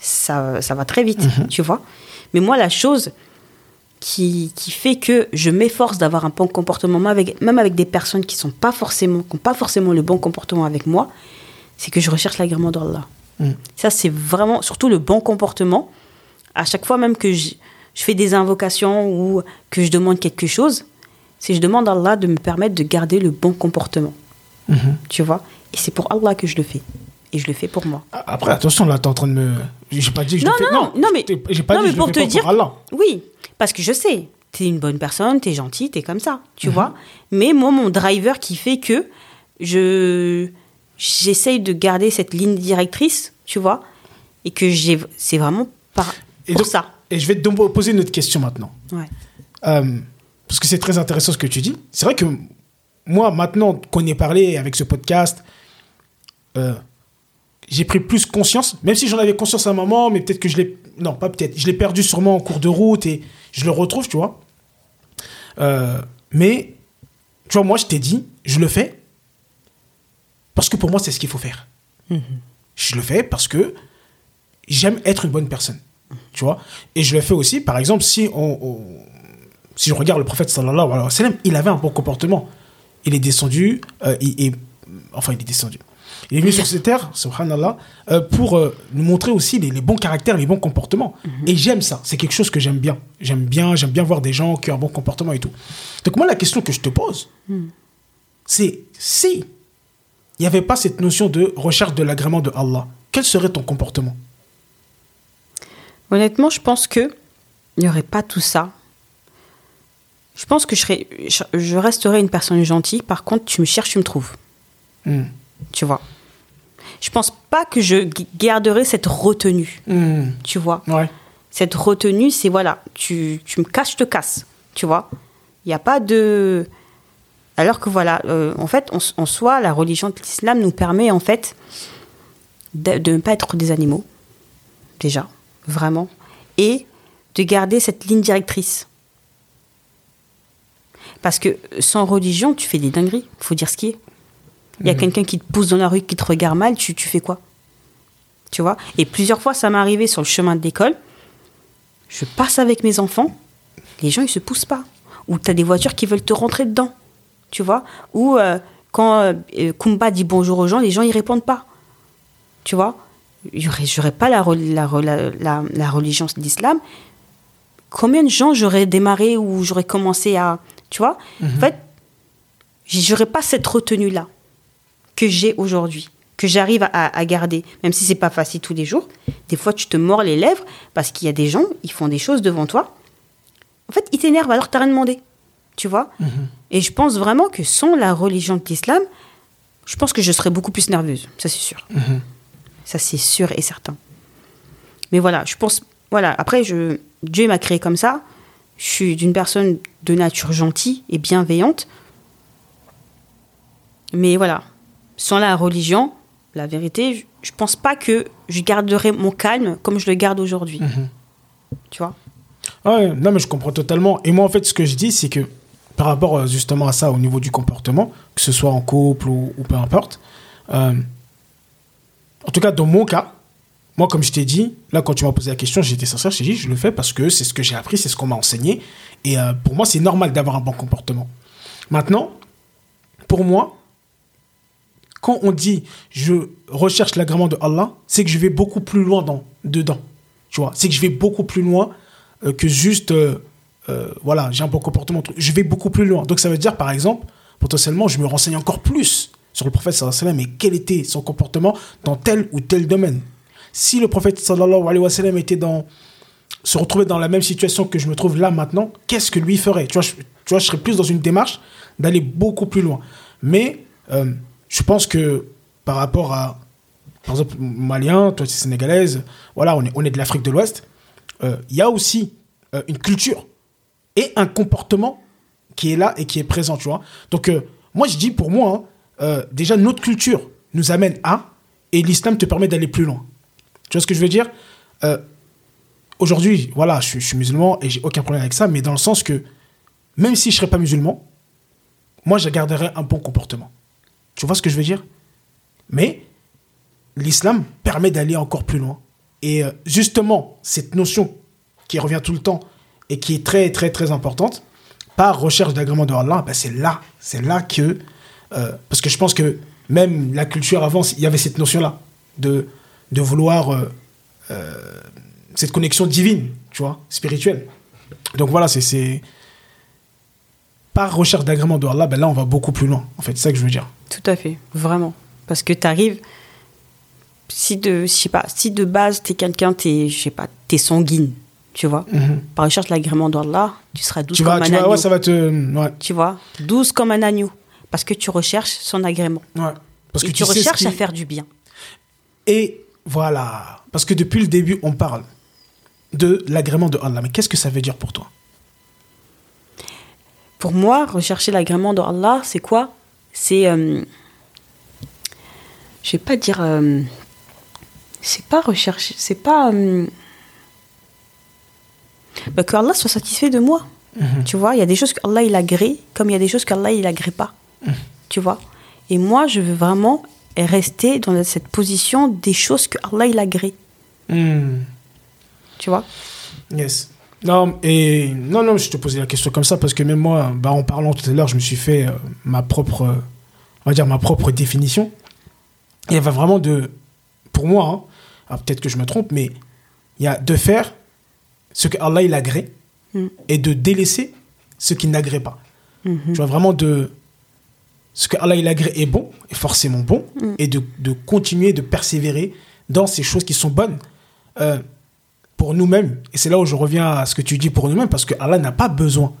S2: ça, ça va très vite, tu vois. Mais moi, la chose qui, qui fait que je m'efforce d'avoir un bon comportement, même avec, même avec des personnes qui sont pas forcément, qui n'ont pas forcément le bon comportement avec moi, c'est que je recherche l'agrément d'Allah.
S1: Mm.
S2: Ça, c'est vraiment, surtout le bon comportement. À chaque fois même que je, je fais des invocations ou que je demande quelque chose, c'est je demande à Allah de me permettre de garder le bon comportement.
S1: Mhm.
S2: Tu vois? Et c'est pour Allah que je le fais. Et je le fais pour moi.
S1: Après, attention, là, t'es en train de me. J'ai pas dit que je
S2: Non,
S1: le fais.
S2: non, non, mais-
S1: J'ai pas
S2: non,
S1: dit
S2: mais
S1: je
S2: pour
S1: le
S2: te
S1: pas
S2: dire-
S1: pour Allah.
S2: Oui, parce que je sais, t'es une bonne personne, t'es gentil, t'es comme ça, tu
S1: Mhm.
S2: vois. Mais moi, mon driver qui fait que je j'essaye de garder cette ligne directrice, tu vois, et que j'ai, c'est vraiment par,
S1: Et
S2: pour
S1: donc-
S2: ça.
S1: Et je vais te poser une autre question maintenant.
S2: Ouais.
S1: Euh, parce que c'est très intéressant ce que tu dis. C'est vrai que moi, maintenant qu'on ait parlé avec ce podcast, euh, j'ai pris plus conscience, même si j'en avais conscience à un moment, mais peut-être que je l'ai. Non, pas peut-être. Je l'ai perdu sûrement en cours de route et je le retrouve, tu vois. Euh, mais, tu vois, moi, je t'ai dit, je le fais parce que pour moi, c'est ce qu'il faut faire. Je le fais parce que j'aime être une bonne personne. Tu vois Et je le fais aussi, par exemple, si on, on- si je regarde le prophète sallallahu alayhi wa sallam, il avait un bon comportement. Il est descendu, euh, il est- enfin, il est descendu. Il est venu sur cette terre, subhanallah, euh, pour euh, nous montrer aussi les, les bons caractères, les bons comportements. Et j'aime ça. C'est quelque chose que j'aime bien. J'aime bien, j'aime bien voir des gens qui ont un bon comportement et tout. Donc moi, la question que je te pose, c'est si il n'y avait pas cette notion de recherche de l'agrément de Allah, quel serait ton comportement?
S2: Honnêtement, je pense que il n'y aurait pas tout ça. Je pense que je, serais, je, je resterais une personne gentille. Par contre, tu me cherches, tu me trouves.
S1: Hmm.
S2: Tu vois Je pense pas que je garderai cette retenue.
S1: Hmm.
S2: Tu vois
S1: Ouais.
S2: Cette retenue, c'est voilà, tu, tu me casses, je te casse. Tu vois Il n'y a pas de. Alors que voilà, euh, en fait, en soi, la religion de l'islam nous permet en fait de, de ne pas être des animaux, déjà, vraiment, et de garder cette ligne directrice. Parce que sans religion, tu fais des dingueries, faut dire ce qui est. Il y a quelqu'un qui te pousse dans la rue, qui te regarde mal, tu, tu fais quoi? Tu vois? Et plusieurs fois, ça m'est arrivé sur le chemin de l'école. Je passe avec mes enfants, les gens, ils se poussent pas. Ou tu as des voitures qui veulent te rentrer dedans. Tu vois? Ou euh, quand euh, euh, Kumba dit bonjour aux gens, les gens, ils répondent pas. Tu vois? J'aurais j'aurais pas la, la, la, la- religion de l'islam. Combien de gens j'aurais démarré ou j'aurais commencé à. Tu vois? En fait, j'aurais pas cette retenue-là que j'ai aujourd'hui, que j'arrive à, à garder, même si c'est pas facile tous les jours. Des fois, tu te mords les lèvres parce qu'il y a des gens, ils font des choses devant toi. En fait, ils t'énervent alors que t'as rien demandé. Tu vois Et je pense vraiment que sans la religion de l'islam, je pense que je serais beaucoup plus nerveuse. Ça, c'est sûr. Ça, c'est sûr et certain. Mais voilà, je pense. Voilà, après, je, Dieu m'a créé comme ça. Je suis d'une personne de nature gentille et bienveillante. Mais voilà, sans la religion, la vérité, je, je pense pas que je garderai mon calme comme je le garde aujourd'hui. Tu vois?
S1: Ouais, non, mais je comprends totalement. Et moi, en fait, ce que je dis, c'est que par rapport euh, justement à ça, au niveau du comportement, que ce soit en couple ou, ou peu importe, euh, en tout cas, dans mon cas, moi, comme je t'ai dit, là, quand tu m'as posé la question, j'étais sincère, je t'ai dit, je le fais parce que c'est ce que j'ai appris, c'est ce qu'on m'a enseigné. Et euh, pour moi, c'est normal d'avoir un bon comportement. Maintenant, pour moi, quand on dit je recherche l'agrément de Allah, c'est que je vais beaucoup plus loin dans, dedans. Tu vois, c'est que je vais beaucoup plus loin euh, que juste, euh, euh, voilà, j'ai un bon comportement. Je vais beaucoup plus loin. Donc ça veut dire, par exemple, potentiellement, je me renseigne encore plus sur le prophète sallallahu alayhi wa sallam et quel était son comportement dans tel ou tel domaine. Si le prophète sallallahu alayhi wa sallam était dans, se retrouvait dans la même situation que je me trouve là maintenant, qu'est-ce que lui ferait? Tu vois, je, tu vois, je serais plus dans une démarche d'aller beaucoup plus loin. Mais je pense que par rapport à, par exemple, Malien, toi tu es sénégalaise, voilà, on est, on est de l'Afrique de l'Ouest, euh, il y a aussi euh, une culture et un comportement qui est là et qui est présent, tu vois. Donc, euh, moi, je dis pour moi, hein, déjà, notre culture nous amène à, et l'islam te permet d'aller plus loin. Tu vois ce que je veux dire? Aujourd'hui, voilà, je, je suis musulman et j'ai aucun problème avec ça, mais dans le sens que même si je serais pas musulman, moi, je garderais un bon comportement. Tu vois ce que je veux dire? Mais l'islam permet d'aller encore plus loin. Et euh, justement, cette notion qui revient tout le temps et qui est très, très, très importante, par recherche d'agrément de Allah, ben c'est là, c'est là que... euh, parce que je pense que même la culture avant, il y avait cette notion-là de, de vouloir euh, cette connexion divine, tu vois, spirituelle. Donc voilà, c'est. Par recherche d'agrément de Allah, ben là, on va beaucoup plus loin. En fait, c'est ça que je veux dire.
S2: Tout à fait, vraiment. Parce que tu arrives, si de, je sais pas, si de base, tu es quelqu'un, tu je sais pas, tu es sanguine, tu vois. Par recherche de l'agrément d'Allah, tu seras douce
S1: Tu
S2: comme un
S1: vas,
S2: agneau.
S1: ouais, ça va te. Ouais,
S2: Tu vois, douce comme un agneau. Parce que tu recherches son agrément.
S1: ouais. Parce
S2: Et
S1: que
S2: tu, recherches
S1: qui-
S2: à faire du bien.
S1: Et voilà. Parce que depuis le début, on parle de l'agrément de Allah. Mais qu'est-ce que ça veut dire pour toi?
S2: Pour moi, rechercher l'agrément d'Allah, c'est quoi? C'est. euh, je vais pas dire. euh, c'est pas rechercher. C'est pas. euh, bah, que Allah soit satisfait de moi. Tu vois, il y a des choses qu'Allah il agrée, comme il y a des choses qu'Allah il agrée pas. Tu vois Et moi, je veux vraiment rester dans cette position des choses que Allah il agrée.
S1: Hmm.
S2: Tu vois
S1: Yes. Non, et non, non, je te posais la question comme ça parce que même moi, bah, en parlant tout à l'heure, je me suis fait euh, ma propre, euh, on va dire ma propre définition. Il y avait vraiment de, pour moi, hein, alors peut-être que je me trompe, mais il y a de faire ce que Allah il agrée
S2: Mm.
S1: et de délaisser ce qu'il n'agrée pas.
S2: Mhm.
S1: Tu vois vraiment de ce que Allah il agrée est bon, est forcément bon,
S2: Mm.
S1: et de, de continuer de persévérer dans ces choses qui sont bonnes euh, pour nous-mêmes. Et c'est là où je reviens à ce que tu dis pour nous-mêmes, parce que Allah n'a pas besoin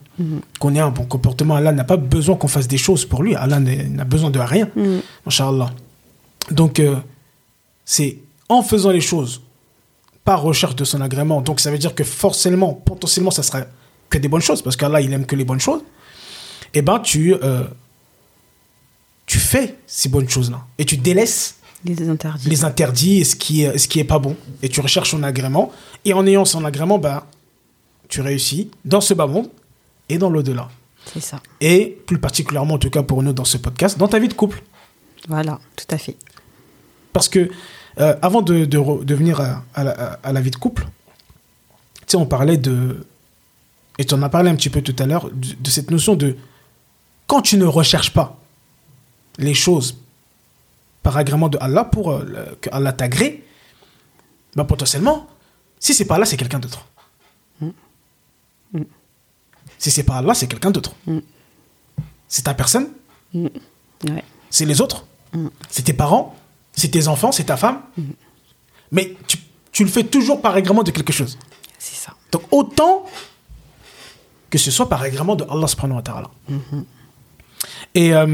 S1: qu'on ait un bon comportement. Allah n'a pas besoin qu'on fasse des choses pour lui. Allah n'a besoin de rien.
S2: Mm.
S1: Inch'Allah. Donc, euh, c'est en faisant les choses par recherche de son agrément. Donc, ça veut dire que forcément, potentiellement, ça sera que des bonnes choses, parce qu'Allah, il aime que les bonnes choses. Et ben, tu, euh, tu fais ces bonnes choses-là. Et tu délaisses
S2: Les interdits.
S1: les interdits et ce qui est, ce qui est pas bon. Et tu recherches son agrément. Et en ayant son agrément, ben, tu réussis dans ce bas monde et dans l'au-delà.
S2: C'est ça.
S1: Et plus particulièrement, en tout cas pour nous dans ce podcast, dans ta vie de couple.
S2: Voilà, tout à fait.
S1: Parce que euh, avant de, de, re- de venir à, à la, à la vie de couple, tu sais, on parlait de. Et tu en as parlé un petit peu tout à l'heure, de, de cette notion de. Quand tu ne recherches pas les choses par agrément de Allah pour euh, que Allah t'agrée, bah potentiellement, si c'est pas Allah, c'est quelqu'un d'autre. Si c'est pas Allah, c'est quelqu'un d'autre.
S2: Mm.
S1: C'est ta personne,
S2: Ouais.
S1: c'est les autres, c'est tes parents, c'est tes enfants, c'est ta femme. Mais tu, tu le fais toujours par agrément de quelque chose.
S2: C'est ça.
S1: Donc autant que ce soit par agrément de Allah subhanahu wa ta'ala. Et euh,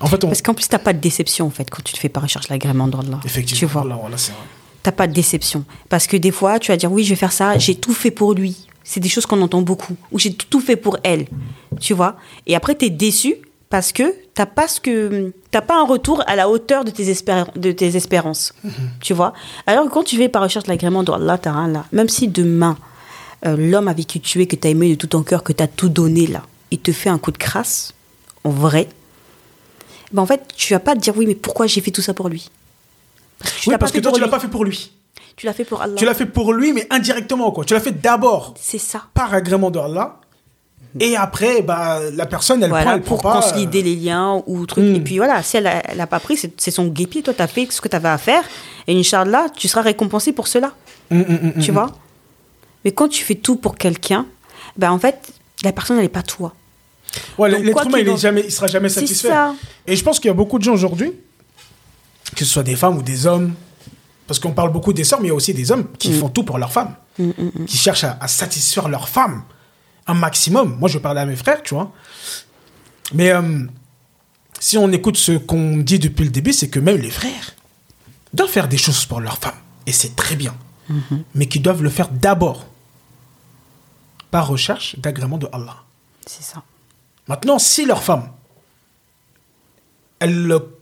S1: en fait, on...
S2: Parce qu'en plus, t'as pas de déception, en fait, quand tu te fais pas recherche l'agrément d'Allah.
S1: Effectivement,
S2: Tu vois,
S1: c'est vrai.
S2: t'as pas de déception. Parce que des fois, tu vas dire, oui, je vais faire ça, j'ai tout fait pour lui. C'est des choses qu'on entend beaucoup. Ou j'ai tout fait pour elle. Tu vois Et après, t'es déçu parce que t'as pas ce que t'as pas un retour à la hauteur de tes, espér- de tes espérances. Tu vois Alors que quand tu fais par recherche l'agrément d'Allah, t'as rien là. Même si demain, euh, l'homme avec qui tu es, que t'as aimé de tout ton cœur, que t'as tout donné là, il te fait un coup de crasse, en vrai, ben en fait, tu vas pas te dire oui, mais pourquoi j'ai fait tout ça pour lui? Parce que tu
S1: Oui,
S2: l'as
S1: parce que toi, tu l'as pas fait pour lui.
S2: Tu l'as fait pour Allah.
S1: Tu l'as fait pour lui, mais indirectement, quoi. Tu l'as fait d'abord
S2: C'est ça.
S1: par agrément de Allah. Et après, bah, la personne, elle prend,
S2: Voilà,
S1: elle prend
S2: pour
S1: pas.
S2: consolider
S1: euh,
S2: les liens ou truc.
S1: Hmm.
S2: Et puis voilà, si elle a, elle a pas pris, c'est son guépier. Toi, tu as fait ce que tu avais à faire. Et Inch'Allah, tu seras récompensé pour cela.
S1: hum, hum,
S2: Tu vois? Mais quand tu fais tout pour quelqu'un, ben en fait, la personne, elle n'est pas toi.
S1: Ouais, l'être humain, il, jamais, il sera jamais satisfait.
S2: ça.
S1: Et je pense qu'il y a beaucoup de gens aujourd'hui, que ce soit des femmes ou des hommes, parce qu'on parle beaucoup des sœurs, mais il y a aussi des hommes qui font tout pour leurs femmes, qui cherchent à, à satisfaire leurs femmes un maximum. Moi, je parlais à mes frères, tu vois. Mais euh, si on écoute ce qu'on dit depuis le début, c'est que même les frères doivent faire des choses pour leurs femmes. Et c'est très bien. Mais qu'ils doivent le faire d'abord par recherche d'agrément de Allah.
S2: C'est ça.
S1: Maintenant, si leur femme, elle, le-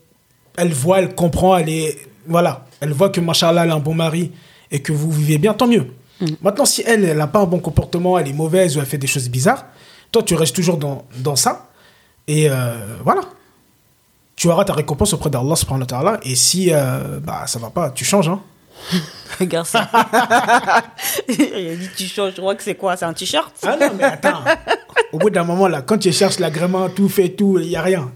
S1: elle voit, elle comprend, elle est. Voilà, elle voit que, machallah, elle a un bon mari et que vous vivez bien, tant mieux. Maintenant, si elle, elle n'a pas un bon comportement, elle est mauvaise ou elle fait des choses bizarres, toi, tu restes toujours dans, dans ça. Et euh, voilà. Tu auras ta récompense auprès d'Allah, subhanahu wa ta'ala. Et si euh, bah, ça va pas, tu changes. Hein.
S2: Regarde ça. il a dit tu changes. Je crois que c'est quoi C'est un t-shirt?
S1: Ah non, mais attends. Au bout d'un moment, là, quand tu cherches l'agrément, tout fait, tout, il n'y a rien.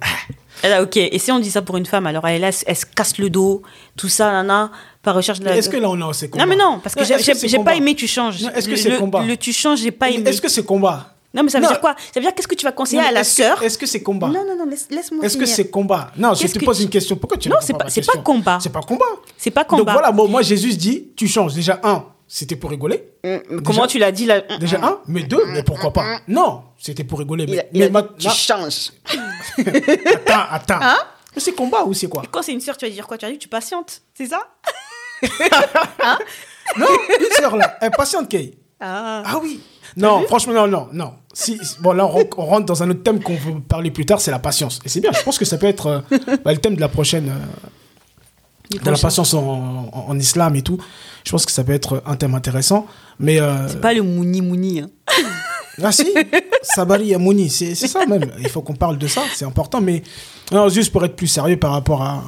S2: Elle a, ok. Et si on dit ça pour une femme, alors elle, elle, elle se casse le dos, tout ça, nana, par recherche de la.
S1: Est-ce que là on a ces combats
S2: Non, mais non, parce que j'ai- pas aimé tu changes.
S1: Est-ce que c'est combat
S2: Le tu changes, j'ai pas aimé.
S1: Est-ce que c'est combat
S2: Non, mais ça veut
S1: Non.
S2: dire quoi? Ça veut dire qu'est-ce que tu vas conseiller
S1: Non,
S2: à la sœur?
S1: Est-ce que c'est combat?
S2: Non, non, non, laisse- laisse-moi
S1: Est-ce que c'est combat? Non, je te pose
S2: tu-
S1: une question. Pourquoi tu
S2: Non, c'est pas-
S1: ma
S2: c'est pas combat.
S1: C'est pas combat.
S2: C'est pas
S1: Donc
S2: combat.
S1: voilà, moi, moi, Jésus dit, tu changes. Déjà, un, c'était pour rigoler.
S2: Hum, Comment tu l'as dit là?
S1: Déjà, un, mais deux, mais pourquoi pas? Non, c'était pour rigoler. Mais,
S2: a
S1: mais maintenant-
S2: Tu changes.
S1: attends, attends.
S2: Hein?
S1: Mais c'est combat ou c'est quoi?
S2: Quand c'est une sœur, tu vas dire quoi? Tu vas dire tu patientes, c'est ça?
S1: Non, une sœur là, elle patiente, Kay.
S2: Ah.
S1: Ah oui. Non, franchement, non, non, non. Si, bon, là, on, ren- on rentre dans un autre thème qu'on veut parler plus tard, c'est la patience. Et c'est bien, je pense que ça peut être euh, bah, le thème de la prochaine, euh, de la patience en, en- en islam et tout. Je pense que ça peut être un thème intéressant. Mais, euh,
S2: C'est pas le mouni mouni. Hein.
S1: ah si, Sabari Yamouni, c'est c'est ça même. Il faut qu'on parle de ça, c'est important. Mais non, juste pour être plus sérieux par rapport à,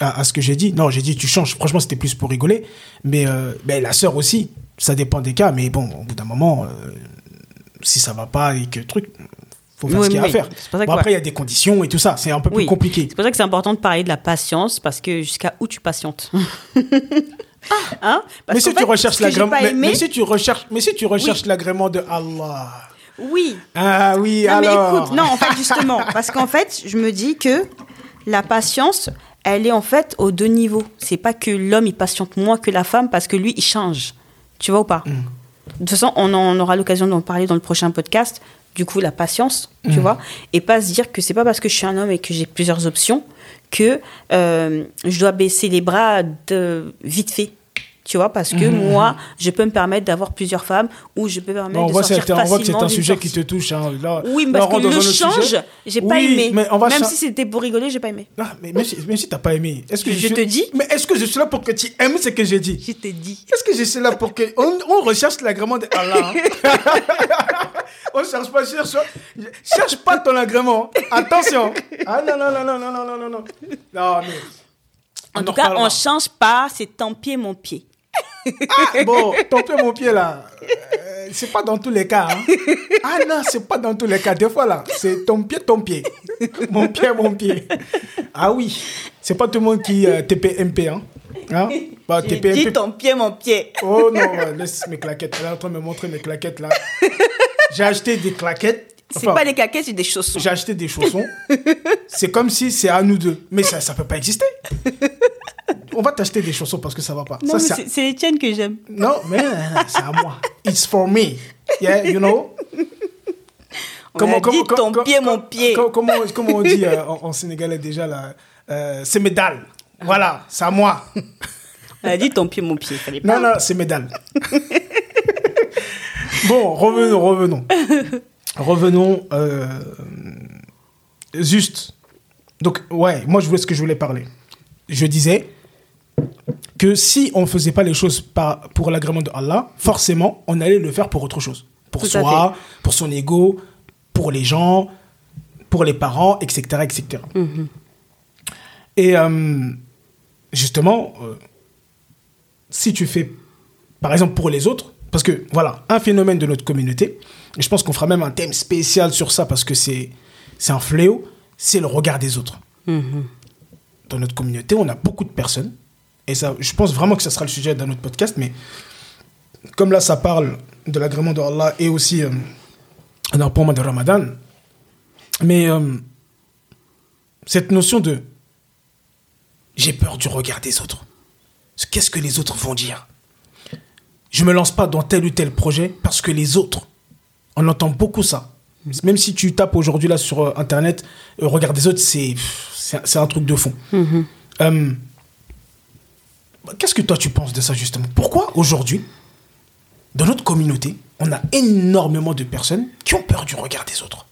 S1: à, à ce que j'ai dit. Non, j'ai dit tu changes. Franchement, c'était plus pour rigoler. Mais euh, ben, la sœur aussi, ça dépend des cas. Mais bon, au bout d'un moment, euh, si ça va pas et que truc, faut faire
S2: Oui,
S1: ce qu'il y a
S2: oui,
S1: à faire.
S2: que,
S1: après, il
S2: ouais.
S1: y a des conditions et tout ça. C'est un peu plus compliqué.
S2: C'est pour ça que c'est important de parler de la patience, parce que jusqu'à où tu patientes Hein Parce
S1: Mais si tu
S2: fait, j'ai
S1: l'agrément, mais, si tu recherches, mais si tu recherches l'agrément de Allah.
S2: Oui.
S1: Ah oui,
S2: Non, mais
S1: alors.
S2: écoute, non, en fait, justement, parce qu'en fait, je me dis que la patience, elle est en fait aux deux niveaux. C'est pas que l'homme, il patiente moins que la femme parce que lui, il change. Tu vois ou pas
S1: Mm.
S2: De toute façon, on, en aura l'occasion d'en parler dans le prochain podcast. Du coup, la patience,
S1: Mm.
S2: tu vois, et pas se dire que c'est pas parce que je suis un homme et que j'ai plusieurs options que euh, je dois baisser les bras de vite fait. Tu vois, parce que moi, je peux me permettre d'avoir plusieurs femmes ou je peux me permettre
S1: Non, on
S2: de
S1: voit,
S2: sortir
S1: un, on voit que c'est
S2: facilement
S1: un sujet qui te touche. hein. Là,
S2: Oui,
S1: là,
S2: parce
S1: on rentre
S2: que le change, j'ai pas
S1: Oui,
S2: aimé.
S1: mais on va
S2: même si c'était pour rigoler, j'ai pas aimé.
S1: Ah, mais même si, même si t'as pas aimé, est-ce que
S2: Je
S1: suis-
S2: te dis.
S1: Mais est-ce que je suis là pour que tu aimes ce que j'ai dit?
S2: Je t'ai dit.
S1: Est-ce que je suis là pour que on, on recherche l'agrément de Allah? On cherche pas, cherche, cherche pas ton agrément. Attention. Ah non non non non non non non non non. Non mais.
S2: En
S1: on
S2: tout cas, on change pas, c'est tant pied mon pied.
S1: Ah, bon, ton pied, mon pied là, euh, c'est pas dans tous les cas. hein. Ah non, c'est pas dans tous les cas. Des fois là, c'est ton pied, ton pied. Mon pied, mon pied. Ah oui, c'est pas tout le monde qui euh, TPMP. Hein. Hein? Bah, TPMP.
S2: dit ton pied mon pied.
S1: Oh non, laisse mes claquettes. Elle est en train de me montrer mes claquettes là. J'ai acheté des claquettes.
S2: C'est pas des caquettes, c'est des chaussons.
S1: J'ai acheté des chaussons. C'est comme si c'est à nous deux. Mais ça, ça peut pas exister. On va t'acheter des chaussons parce que ça va pas.
S2: Non,
S1: ça, c'est-
S2: c'est les tiennes que j'aime.
S1: non, mais euh, c'est à moi. It's for me. Yeah, you know?
S2: On a dit ton pied, mon pied.
S1: com- comment, comment on dit euh, en, en sénégalais déjà là? Euh, c'est. Voilà, c'est à moi.
S2: On a dit ton pied mon pied. Fallait pas.
S1: Non, non, c'est médaille. bon, revenons, revenons. Revenons. euh, juste. Donc, ouais, moi, je voulais ce que je voulais parler. Je disais que si on ne faisait pas les choses par, pour l'agrément de Allah, forcément, on allait le faire pour autre chose. Pour
S2: Tout
S1: soi, pour son ego, pour les gens, pour les parents, etc. etc. Et euh, justement, euh, si tu fais, par exemple, pour les autres, parce que voilà, un phénomène de notre communauté, et je pense qu'on fera même un thème spécial sur ça parce que c'est c'est un fléau, c'est le regard des autres. Dans notre communauté, on a beaucoup de personnes, et ça, je pense vraiment que ça sera le sujet d'un autre podcast, mais comme là, ça parle de l'agrément de Allah et aussi euh, le mois de Ramadan, mais euh, cette notion de j'ai peur du regard des autres. Qu'est-ce que les autres vont dire? Je me lance pas dans tel ou tel projet parce que les autres, on entend beaucoup ça. Même si tu tapes aujourd'hui là sur euh, internet, euh, regard des autres, c'est un truc de fond. Euh, Qu'est-ce que toi tu penses de ça justement? Pourquoi aujourd'hui, dans notre communauté, on a énormément de personnes qui ont peur du regard des autres?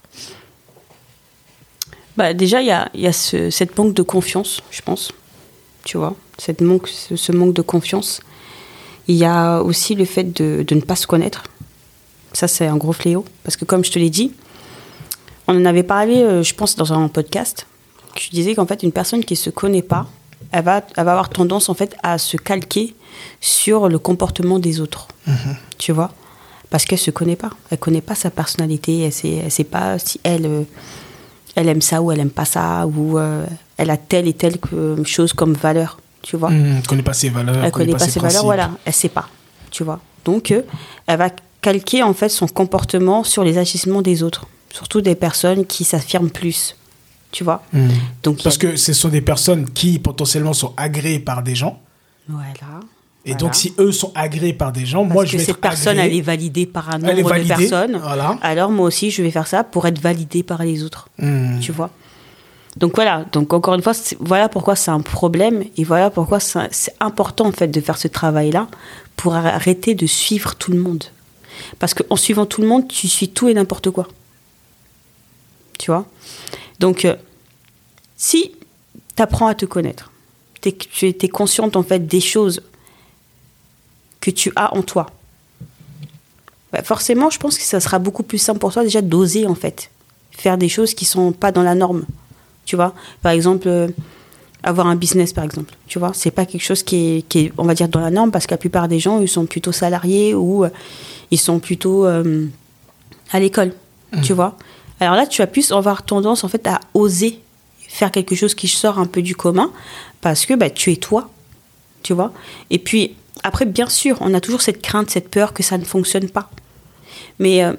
S2: Bah, déjà, il y a, ce, cette manque de confiance, je pense. Tu vois, cette manque, ce, ce manque de confiance. Il y a aussi le fait de, de ne pas se connaître. Ça, c'est un gros fléau. Parce que, comme je te l'ai dit, on en avait parlé, euh, je pense, dans un podcast. Je disais qu'en fait, une personne qui ne se connaît pas, elle va, elle va avoir tendance, en fait, à se calquer sur le comportement des autres. Tu vois? Parce qu'elle ne se connaît pas. Elle ne connaît pas sa personnalité. Elle ne sait, elle sait pas si elle. euh, elle aime ça ou elle aime pas ça, ou euh, elle a telle et telle que- chose comme valeur, tu vois?
S1: Hmm, connaît pas ses valeurs,
S2: elle connaît pas ses valeurs, voilà, elle sait pas, tu vois. Donc, euh, elle va calquer en fait son comportement sur les agissements des autres, surtout des personnes qui s'affirment plus, tu vois.
S1: Hmm.
S2: Donc, a-
S1: Parce que ce sont des personnes qui potentiellement sont agréées par des gens.
S2: voilà.
S1: Et
S2: Voilà.
S1: donc, si eux sont agréés par des gens,
S2: Parce
S1: moi,
S2: que
S1: je vais
S2: cette
S1: être
S2: personne,
S1: agréé.
S2: elle est validée par un nombre de
S1: validée,
S2: personnes.
S1: voilà.
S2: Alors moi aussi, je vais faire ça pour être validée par les autres.
S1: Hmm.
S2: Tu vois Donc voilà. Donc encore une fois, voilà pourquoi c'est un problème et voilà pourquoi c'est c'est important en fait de faire ce travail-là pour arrêter de suivre tout le monde. Parce qu'en suivant tout le monde, tu suis tout et n'importe quoi. Tu vois Donc euh, si tu apprends à te connaître, tu es consciente en fait des choses que tu as en toi. Bah, forcément, je pense que ça sera beaucoup plus simple pour toi déjà d'oser en fait faire des choses qui sont pas dans la norme. Tu vois, par exemple, euh, avoir un business, par exemple. Tu vois, c'est pas quelque chose qui est, qui est, on va dire, dans la norme parce que la plupart des gens, ils sont plutôt salariés ou euh, ils sont plutôt euh, à l'école. Tu vois. Alors là, tu vas plus avoir tendance en fait à oser faire quelque chose qui sort un peu du commun parce que bah, tu es toi. Tu vois. Et puis après, bien sûr, on a toujours cette crainte, cette peur que ça ne fonctionne pas. Mais euh,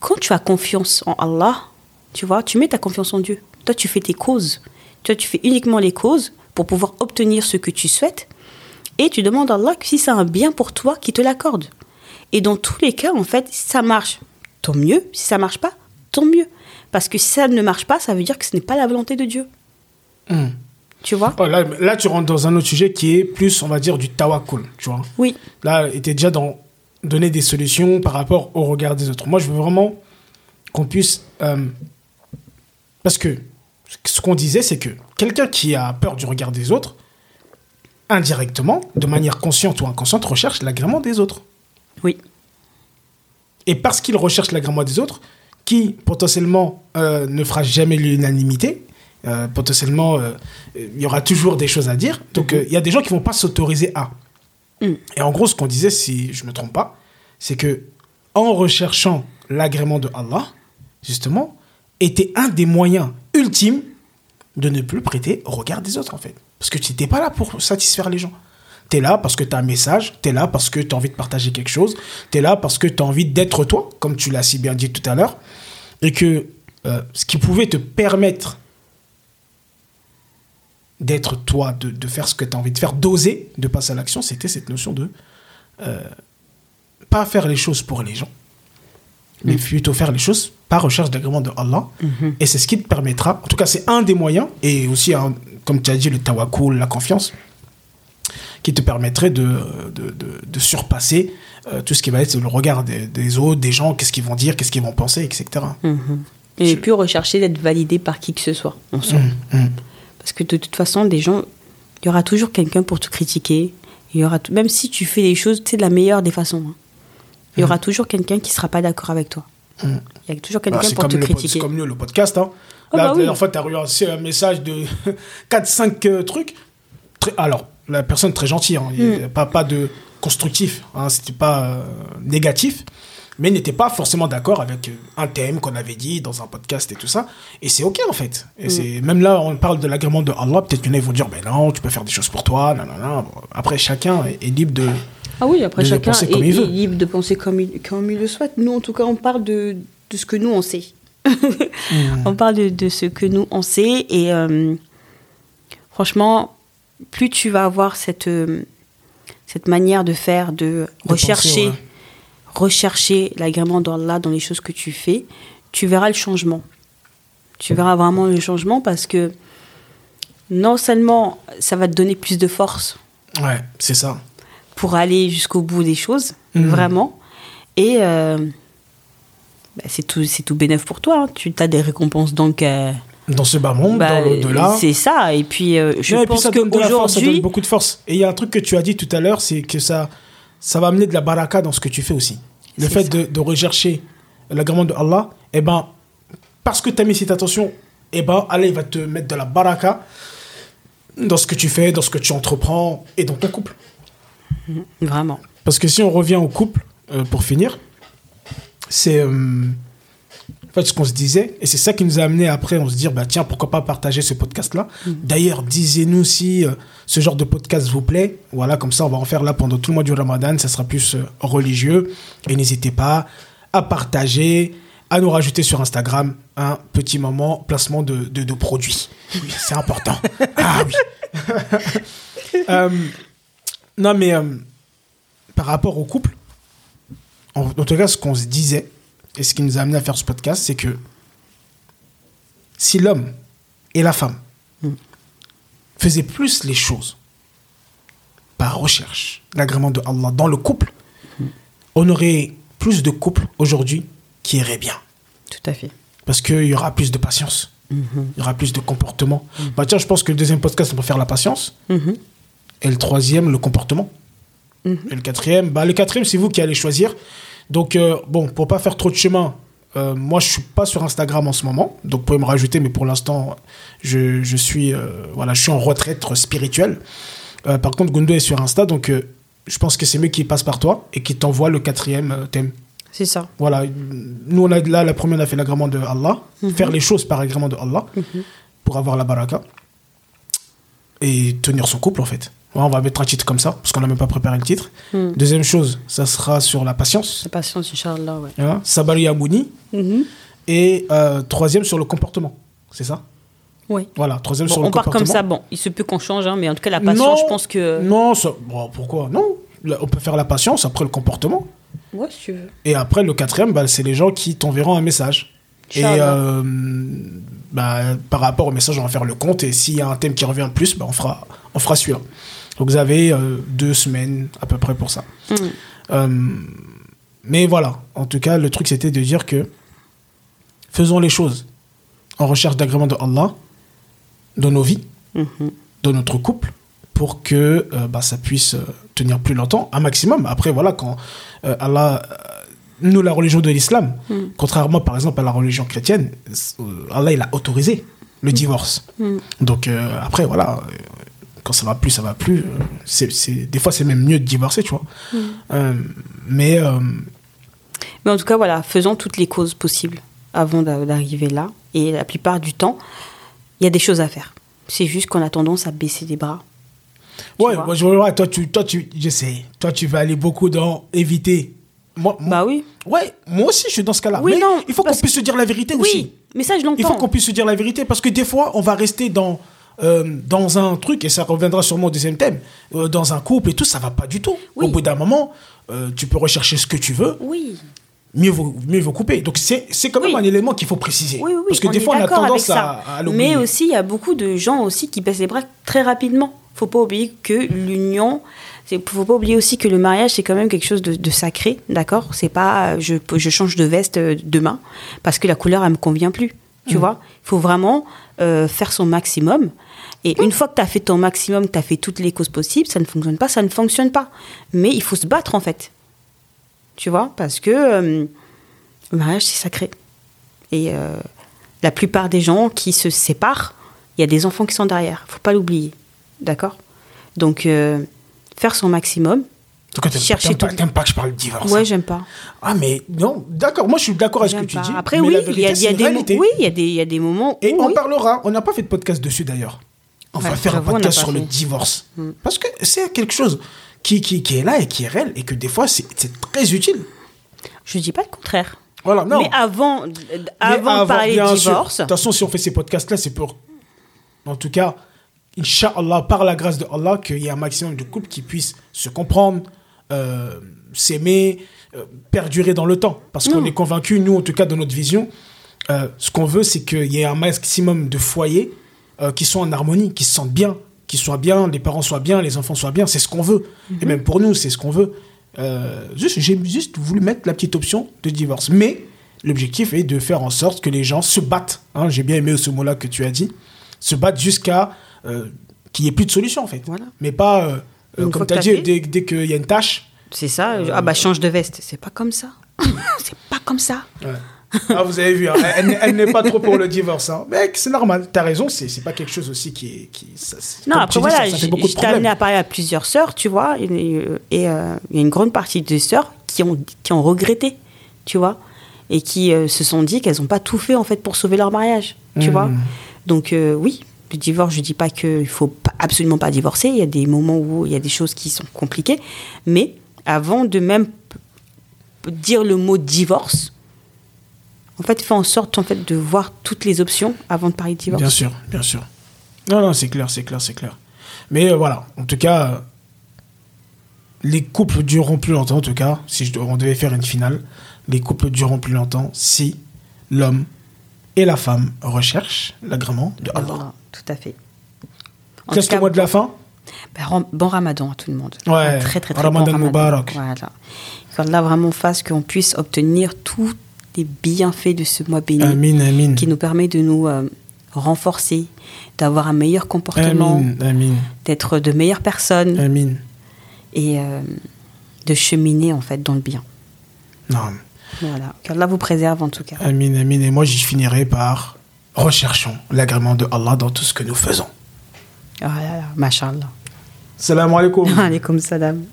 S2: quand tu as confiance en Allah, tu vois, tu mets ta confiance en Dieu. Toi, tu fais tes causes. Toi, tu fais uniquement les causes pour pouvoir obtenir ce que tu souhaites. Et tu demandes à Allah que si c'est un bien pour toi, qu'il te l'accorde. Et dans tous les cas, en fait, si ça marche, tant mieux. Si ça marche pas, tant mieux. Parce que si ça ne marche pas, ça veut dire que ce n'est pas la volonté de Dieu.
S1: Hmm.
S2: Tu vois?
S1: Oh, là, là, tu rentres dans un autre sujet qui est plus, on va dire, du tawakkul, tu vois.
S2: Oui.
S1: Là, était déjà dans donner des solutions par rapport au regard des autres. Moi, je veux vraiment qu'on puisse... euh, parce que ce qu'on disait, c'est que quelqu'un qui a peur du regard des autres, indirectement, de manière consciente ou inconsciente, recherche l'agrément des autres.
S2: Oui.
S1: Et parce qu'il recherche l'agrément des autres, qui potentiellement euh, ne fera jamais l'unanimité, euh, potentiellement euh, il y aura toujours des choses à dire. Donc euh, il y a des gens qui vont pas s'autoriser à.
S2: Mm.
S1: Et en gros, ce qu'on disait, si je me trompe pas, c'est que en recherchant l'agrément de Allah, justement, était un des moyens ultimes de ne plus prêter au regard des autres, en fait. Parce que tu n'étais pas là pour satisfaire les gens. Tu es là parce que tu as un message, tu es là parce que tu as envie de partager quelque chose, tu es là parce que tu as envie d'être toi, comme tu l'as si bien dit tout à l'heure, et que ce qui pouvait te permettre d'être toi, de, de faire ce que tu as envie de faire, d'oser, de passer à l'action, c'était cette notion de euh, pas faire les choses pour les gens, mais plutôt faire les choses par recherche d'agrément de Allah. Et c'est ce qui te permettra, en tout cas c'est un des moyens, et aussi, un- comme tu as dit, le tawakkul, la confiance, qui te permettrait de, de, de- de surpasser euh, tout ce qui va être le regard des, des autres, des gens, qu'est-ce qu'ils vont dire, qu'est-ce qu'ils vont penser, etc.
S2: Et
S1: Je-
S2: puis rechercher d'être validé par qui que ce soit. en soi. Parce que de toute façon, des gens, il y aura toujours quelqu'un pour te critiquer. Il y aura même si tu fais les choses, sais, de la meilleure des façons. hein. Il y aura toujours quelqu'un qui sera pas d'accord avec toi.
S1: Mm.
S2: Il y a toujours
S1: Bah,
S2: quelqu'un
S1: c'est
S2: pour te critiquer.
S1: c'est comme nous, le podcast. Hein.
S2: Ah
S1: Là,
S2: bah
S1: la
S2: oui.
S1: dernière fois, tu as reçu un message de 4-5 trucs. Très- alors, la personne très gentille, hein,
S2: Mm.
S1: a pas, pas de constructif, hein, c'était pas euh, négatif, mais n'était pas forcément d'accord avec euh, un thème qu'on avait dit dans un podcast et tout ça. Et c'est ok en fait.
S2: Mm.
S1: C'est même là, on parle de l'agrément de Allah. Peut-être qu'il y en a qui vont dire, ben non, tu peux faire des choses pour toi. Non, non, non. Après, chacun est, est libre de.
S2: Ah oui, après
S1: de
S2: chacun
S1: penser
S2: est, libre de penser comme il, comme il le souhaite. Nous, en tout cas, on parle de, de ce que nous, on sait.
S1: Mm.
S2: On parle de, de ce que nous, on sait. Et euh, franchement, plus tu vas avoir cette, euh, cette manière de faire, de,
S1: De
S2: rechercher,
S1: penser, ouais.
S2: Rechercher l'agrément d'Allah dans les choses que tu fais, tu verras le changement. Tu verras vraiment le changement parce que non seulement ça va te donner plus de force
S1: Ouais, c'est ça.
S2: pour aller jusqu'au bout des choses,
S1: Mhm.
S2: vraiment. Et euh, bah, c'est tout, c'est tout bénef pour toi. hein. Tu as des récompenses donc. euh,
S1: Dans ce bas monde,
S2: bah,
S1: dans l'au-delà.
S2: c'est ça. Et puis euh, je
S1: Ouais,
S2: pense
S1: force, ça donne
S2: qu'aujourd'hui,
S1: beaucoup de force. Et il y a un truc que tu as dit tout à l'heure, c'est que ça, ça va amener de la baraka dans ce que tu fais aussi. Le fait de, de rechercher l'agrément de Allah, eh ben, parce que tu as mis cette attention, eh ben, Allah il va te mettre de la baraka dans ce que tu fais, dans ce que tu entreprends et dans ton couple.
S2: vraiment.
S1: Parce que si on revient au couple, euh, pour finir, c'est. euh, fait, ce qu'on se disait, et c'est ça qui nous a amené après, on se dit, bah, tiens, pourquoi pas partager ce podcast-là. D'ailleurs, disez-nous si euh, ce genre de podcast vous plaît. Voilà, comme ça, on va en faire là pendant tout le mois du Ramadan. Ça sera plus euh, religieux. Et n'hésitez pas à partager, à nous rajouter sur Instagram un petit moment placement de, de, de produits. Oui, c'est important. ah oui. Euh, non, mais par rapport au couple, en, en tout cas, ce qu'on se disait, et ce qui nous a amené à faire ce podcast, c'est que si l'homme et la femme faisaient plus les choses par recherche, l'agrément de Allah dans le couple, on aurait plus de couples aujourd'hui qui iraient bien.
S2: Tout à fait.
S1: Parce qu'il y aura plus de patience. Il y aura plus de comportement. Bah tiens, je pense que le deuxième podcast, on va faire la patience.
S2: Mhm.
S1: Et le troisième, le comportement. Et le quatrième, bah le quatrième, c'est vous qui allez choisir. Donc, euh, bon, pour pas faire trop de chemin, euh, moi, je suis pas sur Instagram en ce moment. Donc, vous pouvez me rajouter, mais pour l'instant, je, je suis, euh, voilà, je suis en retraite spirituelle. Euh, par contre, Gundo est sur Insta, donc je pense que c'est mieux qu'il passe par toi et qu'il t'envoie le quatrième thème.
S2: C'est ça.
S1: Voilà, nous, on a, là, la première, on a fait l'agrément de Allah, faire les choses par agrément de Allah, pour avoir la baraka et tenir son couple, en fait. Ouais, on va mettre un titre comme ça, parce qu'on n'a même pas préparé le titre.
S2: Mm.
S1: Deuxième chose, ça sera sur la patience.
S2: La patience, Inch'Allah, ouais.
S1: Hein, Sabari. Et euh, troisième sur le comportement. C'est ça?
S2: Oui.
S1: Voilà, troisième
S2: Bon,
S1: sur le
S2: on part
S1: comportement.
S2: comme ça, bon, il se peut qu'on change, hein, mais en tout cas, la patience,
S1: Non,
S2: je pense que.
S1: Non, ça- bon, pourquoi? Non. On peut faire la patience, après le comportement.
S2: Ouais, si tu veux.
S1: Et après, le quatrième, bah, c'est les gens qui t'enverront un message. Et euh, bah, par rapport au message, on va faire le compte. Et s'il y a un thème qui revient le plus, bah, on fera, on fera celui-là. Donc vous avez euh, deux semaines à peu près pour ça.
S2: Mm.
S1: Euh, mais voilà, en tout cas, le truc c'était de dire que faisons les choses en recherche d'agrément de Allah dans nos vies,
S2: Mhm.
S1: dans notre couple, pour que euh, bah, ça puisse tenir plus longtemps, un maximum. Après, voilà, quand Allah, nous, la religion de l'islam, contrairement par exemple à la religion chrétienne, Allah, il a autorisé le divorce. Donc euh, après, voilà, quand ça va plus, ça va plus. euh, c'est, des fois, c'est même mieux de divorcer, tu vois. Euh, mais euh,
S2: Mais en tout cas, voilà, faisons toutes les causes possibles avant d'a- d'arriver là. Et la plupart du temps, il y a des choses à faire. C'est juste qu'on a tendance à baisser les bras.
S1: Ouais, moi, je vois, toi, tu, toi, tu, je sais, toi, tu vas aller beaucoup dans éviter. Moi, moi-
S2: Bah oui.
S1: Ouais, moi aussi, je suis dans ce cas-là.
S2: Oui,
S1: mais
S2: non,
S1: il faut qu'on puisse se dire la vérité
S2: Oui,
S1: aussi.
S2: mais ça, je l'entends.
S1: Il faut qu'on puisse se dire la vérité parce que des fois, on va rester dans, euh, dans un truc, et ça reviendra sûrement au deuxième thème, euh, dans un couple et tout, ça va pas du tout.
S2: Oui.
S1: Au bout d'un moment, euh, tu peux rechercher ce que tu veux,
S2: Oui.
S1: mieux vaut, mieux vaut couper. Donc c'est quand même
S2: Oui.
S1: un élément qu'il faut préciser.
S2: Oui, oui,
S1: parce que
S2: on
S1: des fois, on a tendance à, à.
S2: Mais aussi, il y a beaucoup de gens aussi qui baissent les bras très rapidement. Faut pas oublier que l'union, c'est faut pas oublier aussi que le mariage c'est quand même quelque chose de, de sacré, d'accord? C'est pas je, je change de veste demain parce que la couleur elle me convient plus, tu
S1: Mm.
S2: vois Il faut vraiment euh, faire son maximum. Et une fois que tu as fait ton maximum, que tu as fait toutes les causes possibles, ça ne fonctionne pas, ça ne fonctionne pas. Mais il faut se battre en fait. Tu vois Parce que euh, le mariage c'est sacré. Et euh, la plupart des gens qui se séparent, il y a des enfants qui sont derrière. faut pas l'oublier. D'accord? Donc, faire son maximum.
S1: Donc,
S2: chercher tout-
S1: t'aimes pas que je parle de divorce.
S2: Ouais, j'aime pas.
S1: Ah, mais non, d'accord, moi je suis d'accord avec ce que tu
S2: pas.
S1: dis.
S2: Après, oui, il y a, y des oui, il y a des, il y a des moments
S1: Et
S2: où,
S1: on
S2: oui.
S1: parlera, on n'a pas fait de podcast dessus d'ailleurs. On va faire un
S2: on
S1: podcast sur le
S2: fait.
S1: Divorce. Parce que c'est quelque chose qui, qui, qui est là et qui est réel et que des fois c'est très utile.
S2: Je dis pas le contraire.
S1: Voilà, non.
S2: Mais avant, euh,
S1: Mais
S2: avant, de parler de divorce,
S1: De toute façon, si on fait ces podcasts-là, c'est pour. En tout cas, Inch'Allah, par la grâce de Allah, qu'il y ait un maximum de couples qui puissent se comprendre, euh, s'aimer, euh, perdurer dans le temps. Parce qu'on est convaincus, nous, en tout cas, dans notre vision, euh, ce qu'on veut, c'est qu'il y ait un maximum de foyers qui sont en harmonie, qui se sentent bien, qui soient bien, les parents soient bien, les enfants soient bien. C'est ce qu'on veut. Et même pour nous, c'est ce qu'on veut. Juste, j'ai juste voulu mettre la petite option de divorce. Mais l'objectif est de faire en sorte que les gens se battent. hein, j'ai bien aimé ce mot-là que tu as dit. Se battent jusqu'à qu'il n'y ait plus de solution, en fait.
S2: Voilà.
S1: Mais pas,
S2: Une fois
S1: comme tu as
S2: t'as
S1: dit,
S2: fait.
S1: dès, dès qu'il y a une tâche.
S2: c'est ça. Ah bah change de veste. C'est pas comme ça. c'est pas comme ça.
S1: Ouais. Ah, vous avez vu, hein, elle, n'est pas trop pour le divorce. Hein. Mais c'est normal, tu as raison, c'est pas quelque chose aussi qui est. Qui, ça-
S2: Non, après
S1: dis,
S2: voilà,
S1: ça- ça
S2: je t'ai amené à parler à plusieurs sœurs, tu vois, et euh, euh, il y a une grande partie des sœurs qui ont, qui ont regretté, tu vois. et qui euh, se sont dit qu'elles n'ont pas tout fait en fait pour sauver leur mariage, tu
S1: Mhm.
S2: vois. Donc euh, oui, le divorce, je dis pas qu'il faut absolument pas divorcer. Il y a des moments où il y a des choses qui sont compliquées, mais avant de même dire le mot divorce, en fait, fais en sorte en fait de voir toutes les options avant de parler de divorce.
S1: Bien sûr, bien sûr. Non, non, c'est clair, c'est clair, c'est clair. Mais euh, voilà, en tout cas, euh, les couples dureront plus longtemps, en tout cas, si je, on devait faire une finale, les couples dureront plus longtemps si l'homme et la femme recherchent l'agrément de Allah.
S2: Tout à fait.
S1: Qu'est-ce le mot de la fin?
S2: Ben, bon ramadan à tout le monde.
S1: Ouais,
S2: très très très
S1: Ramadan
S2: bon
S1: Mubarak.
S2: Voilà. Qu'Allah vraiment fasse qu'on puisse obtenir tous les bienfaits de ce mois béni
S1: Amin, amin.
S2: qui nous permet de nous euh, renforcer, d'avoir un meilleur comportement, d'être de meilleures personnes
S1: amin.
S2: et euh, de cheminer en fait dans le bien.
S1: Non,
S2: Voilà. Qu'Allah vous préserve en tout cas.
S1: amin, amin. Et moi, j'y finirai par recherchons l'agrément de Allah dans tout ce que nous faisons.
S2: Oh là là, mashallah.
S1: Salam alaikum.
S2: Alaykoum salam.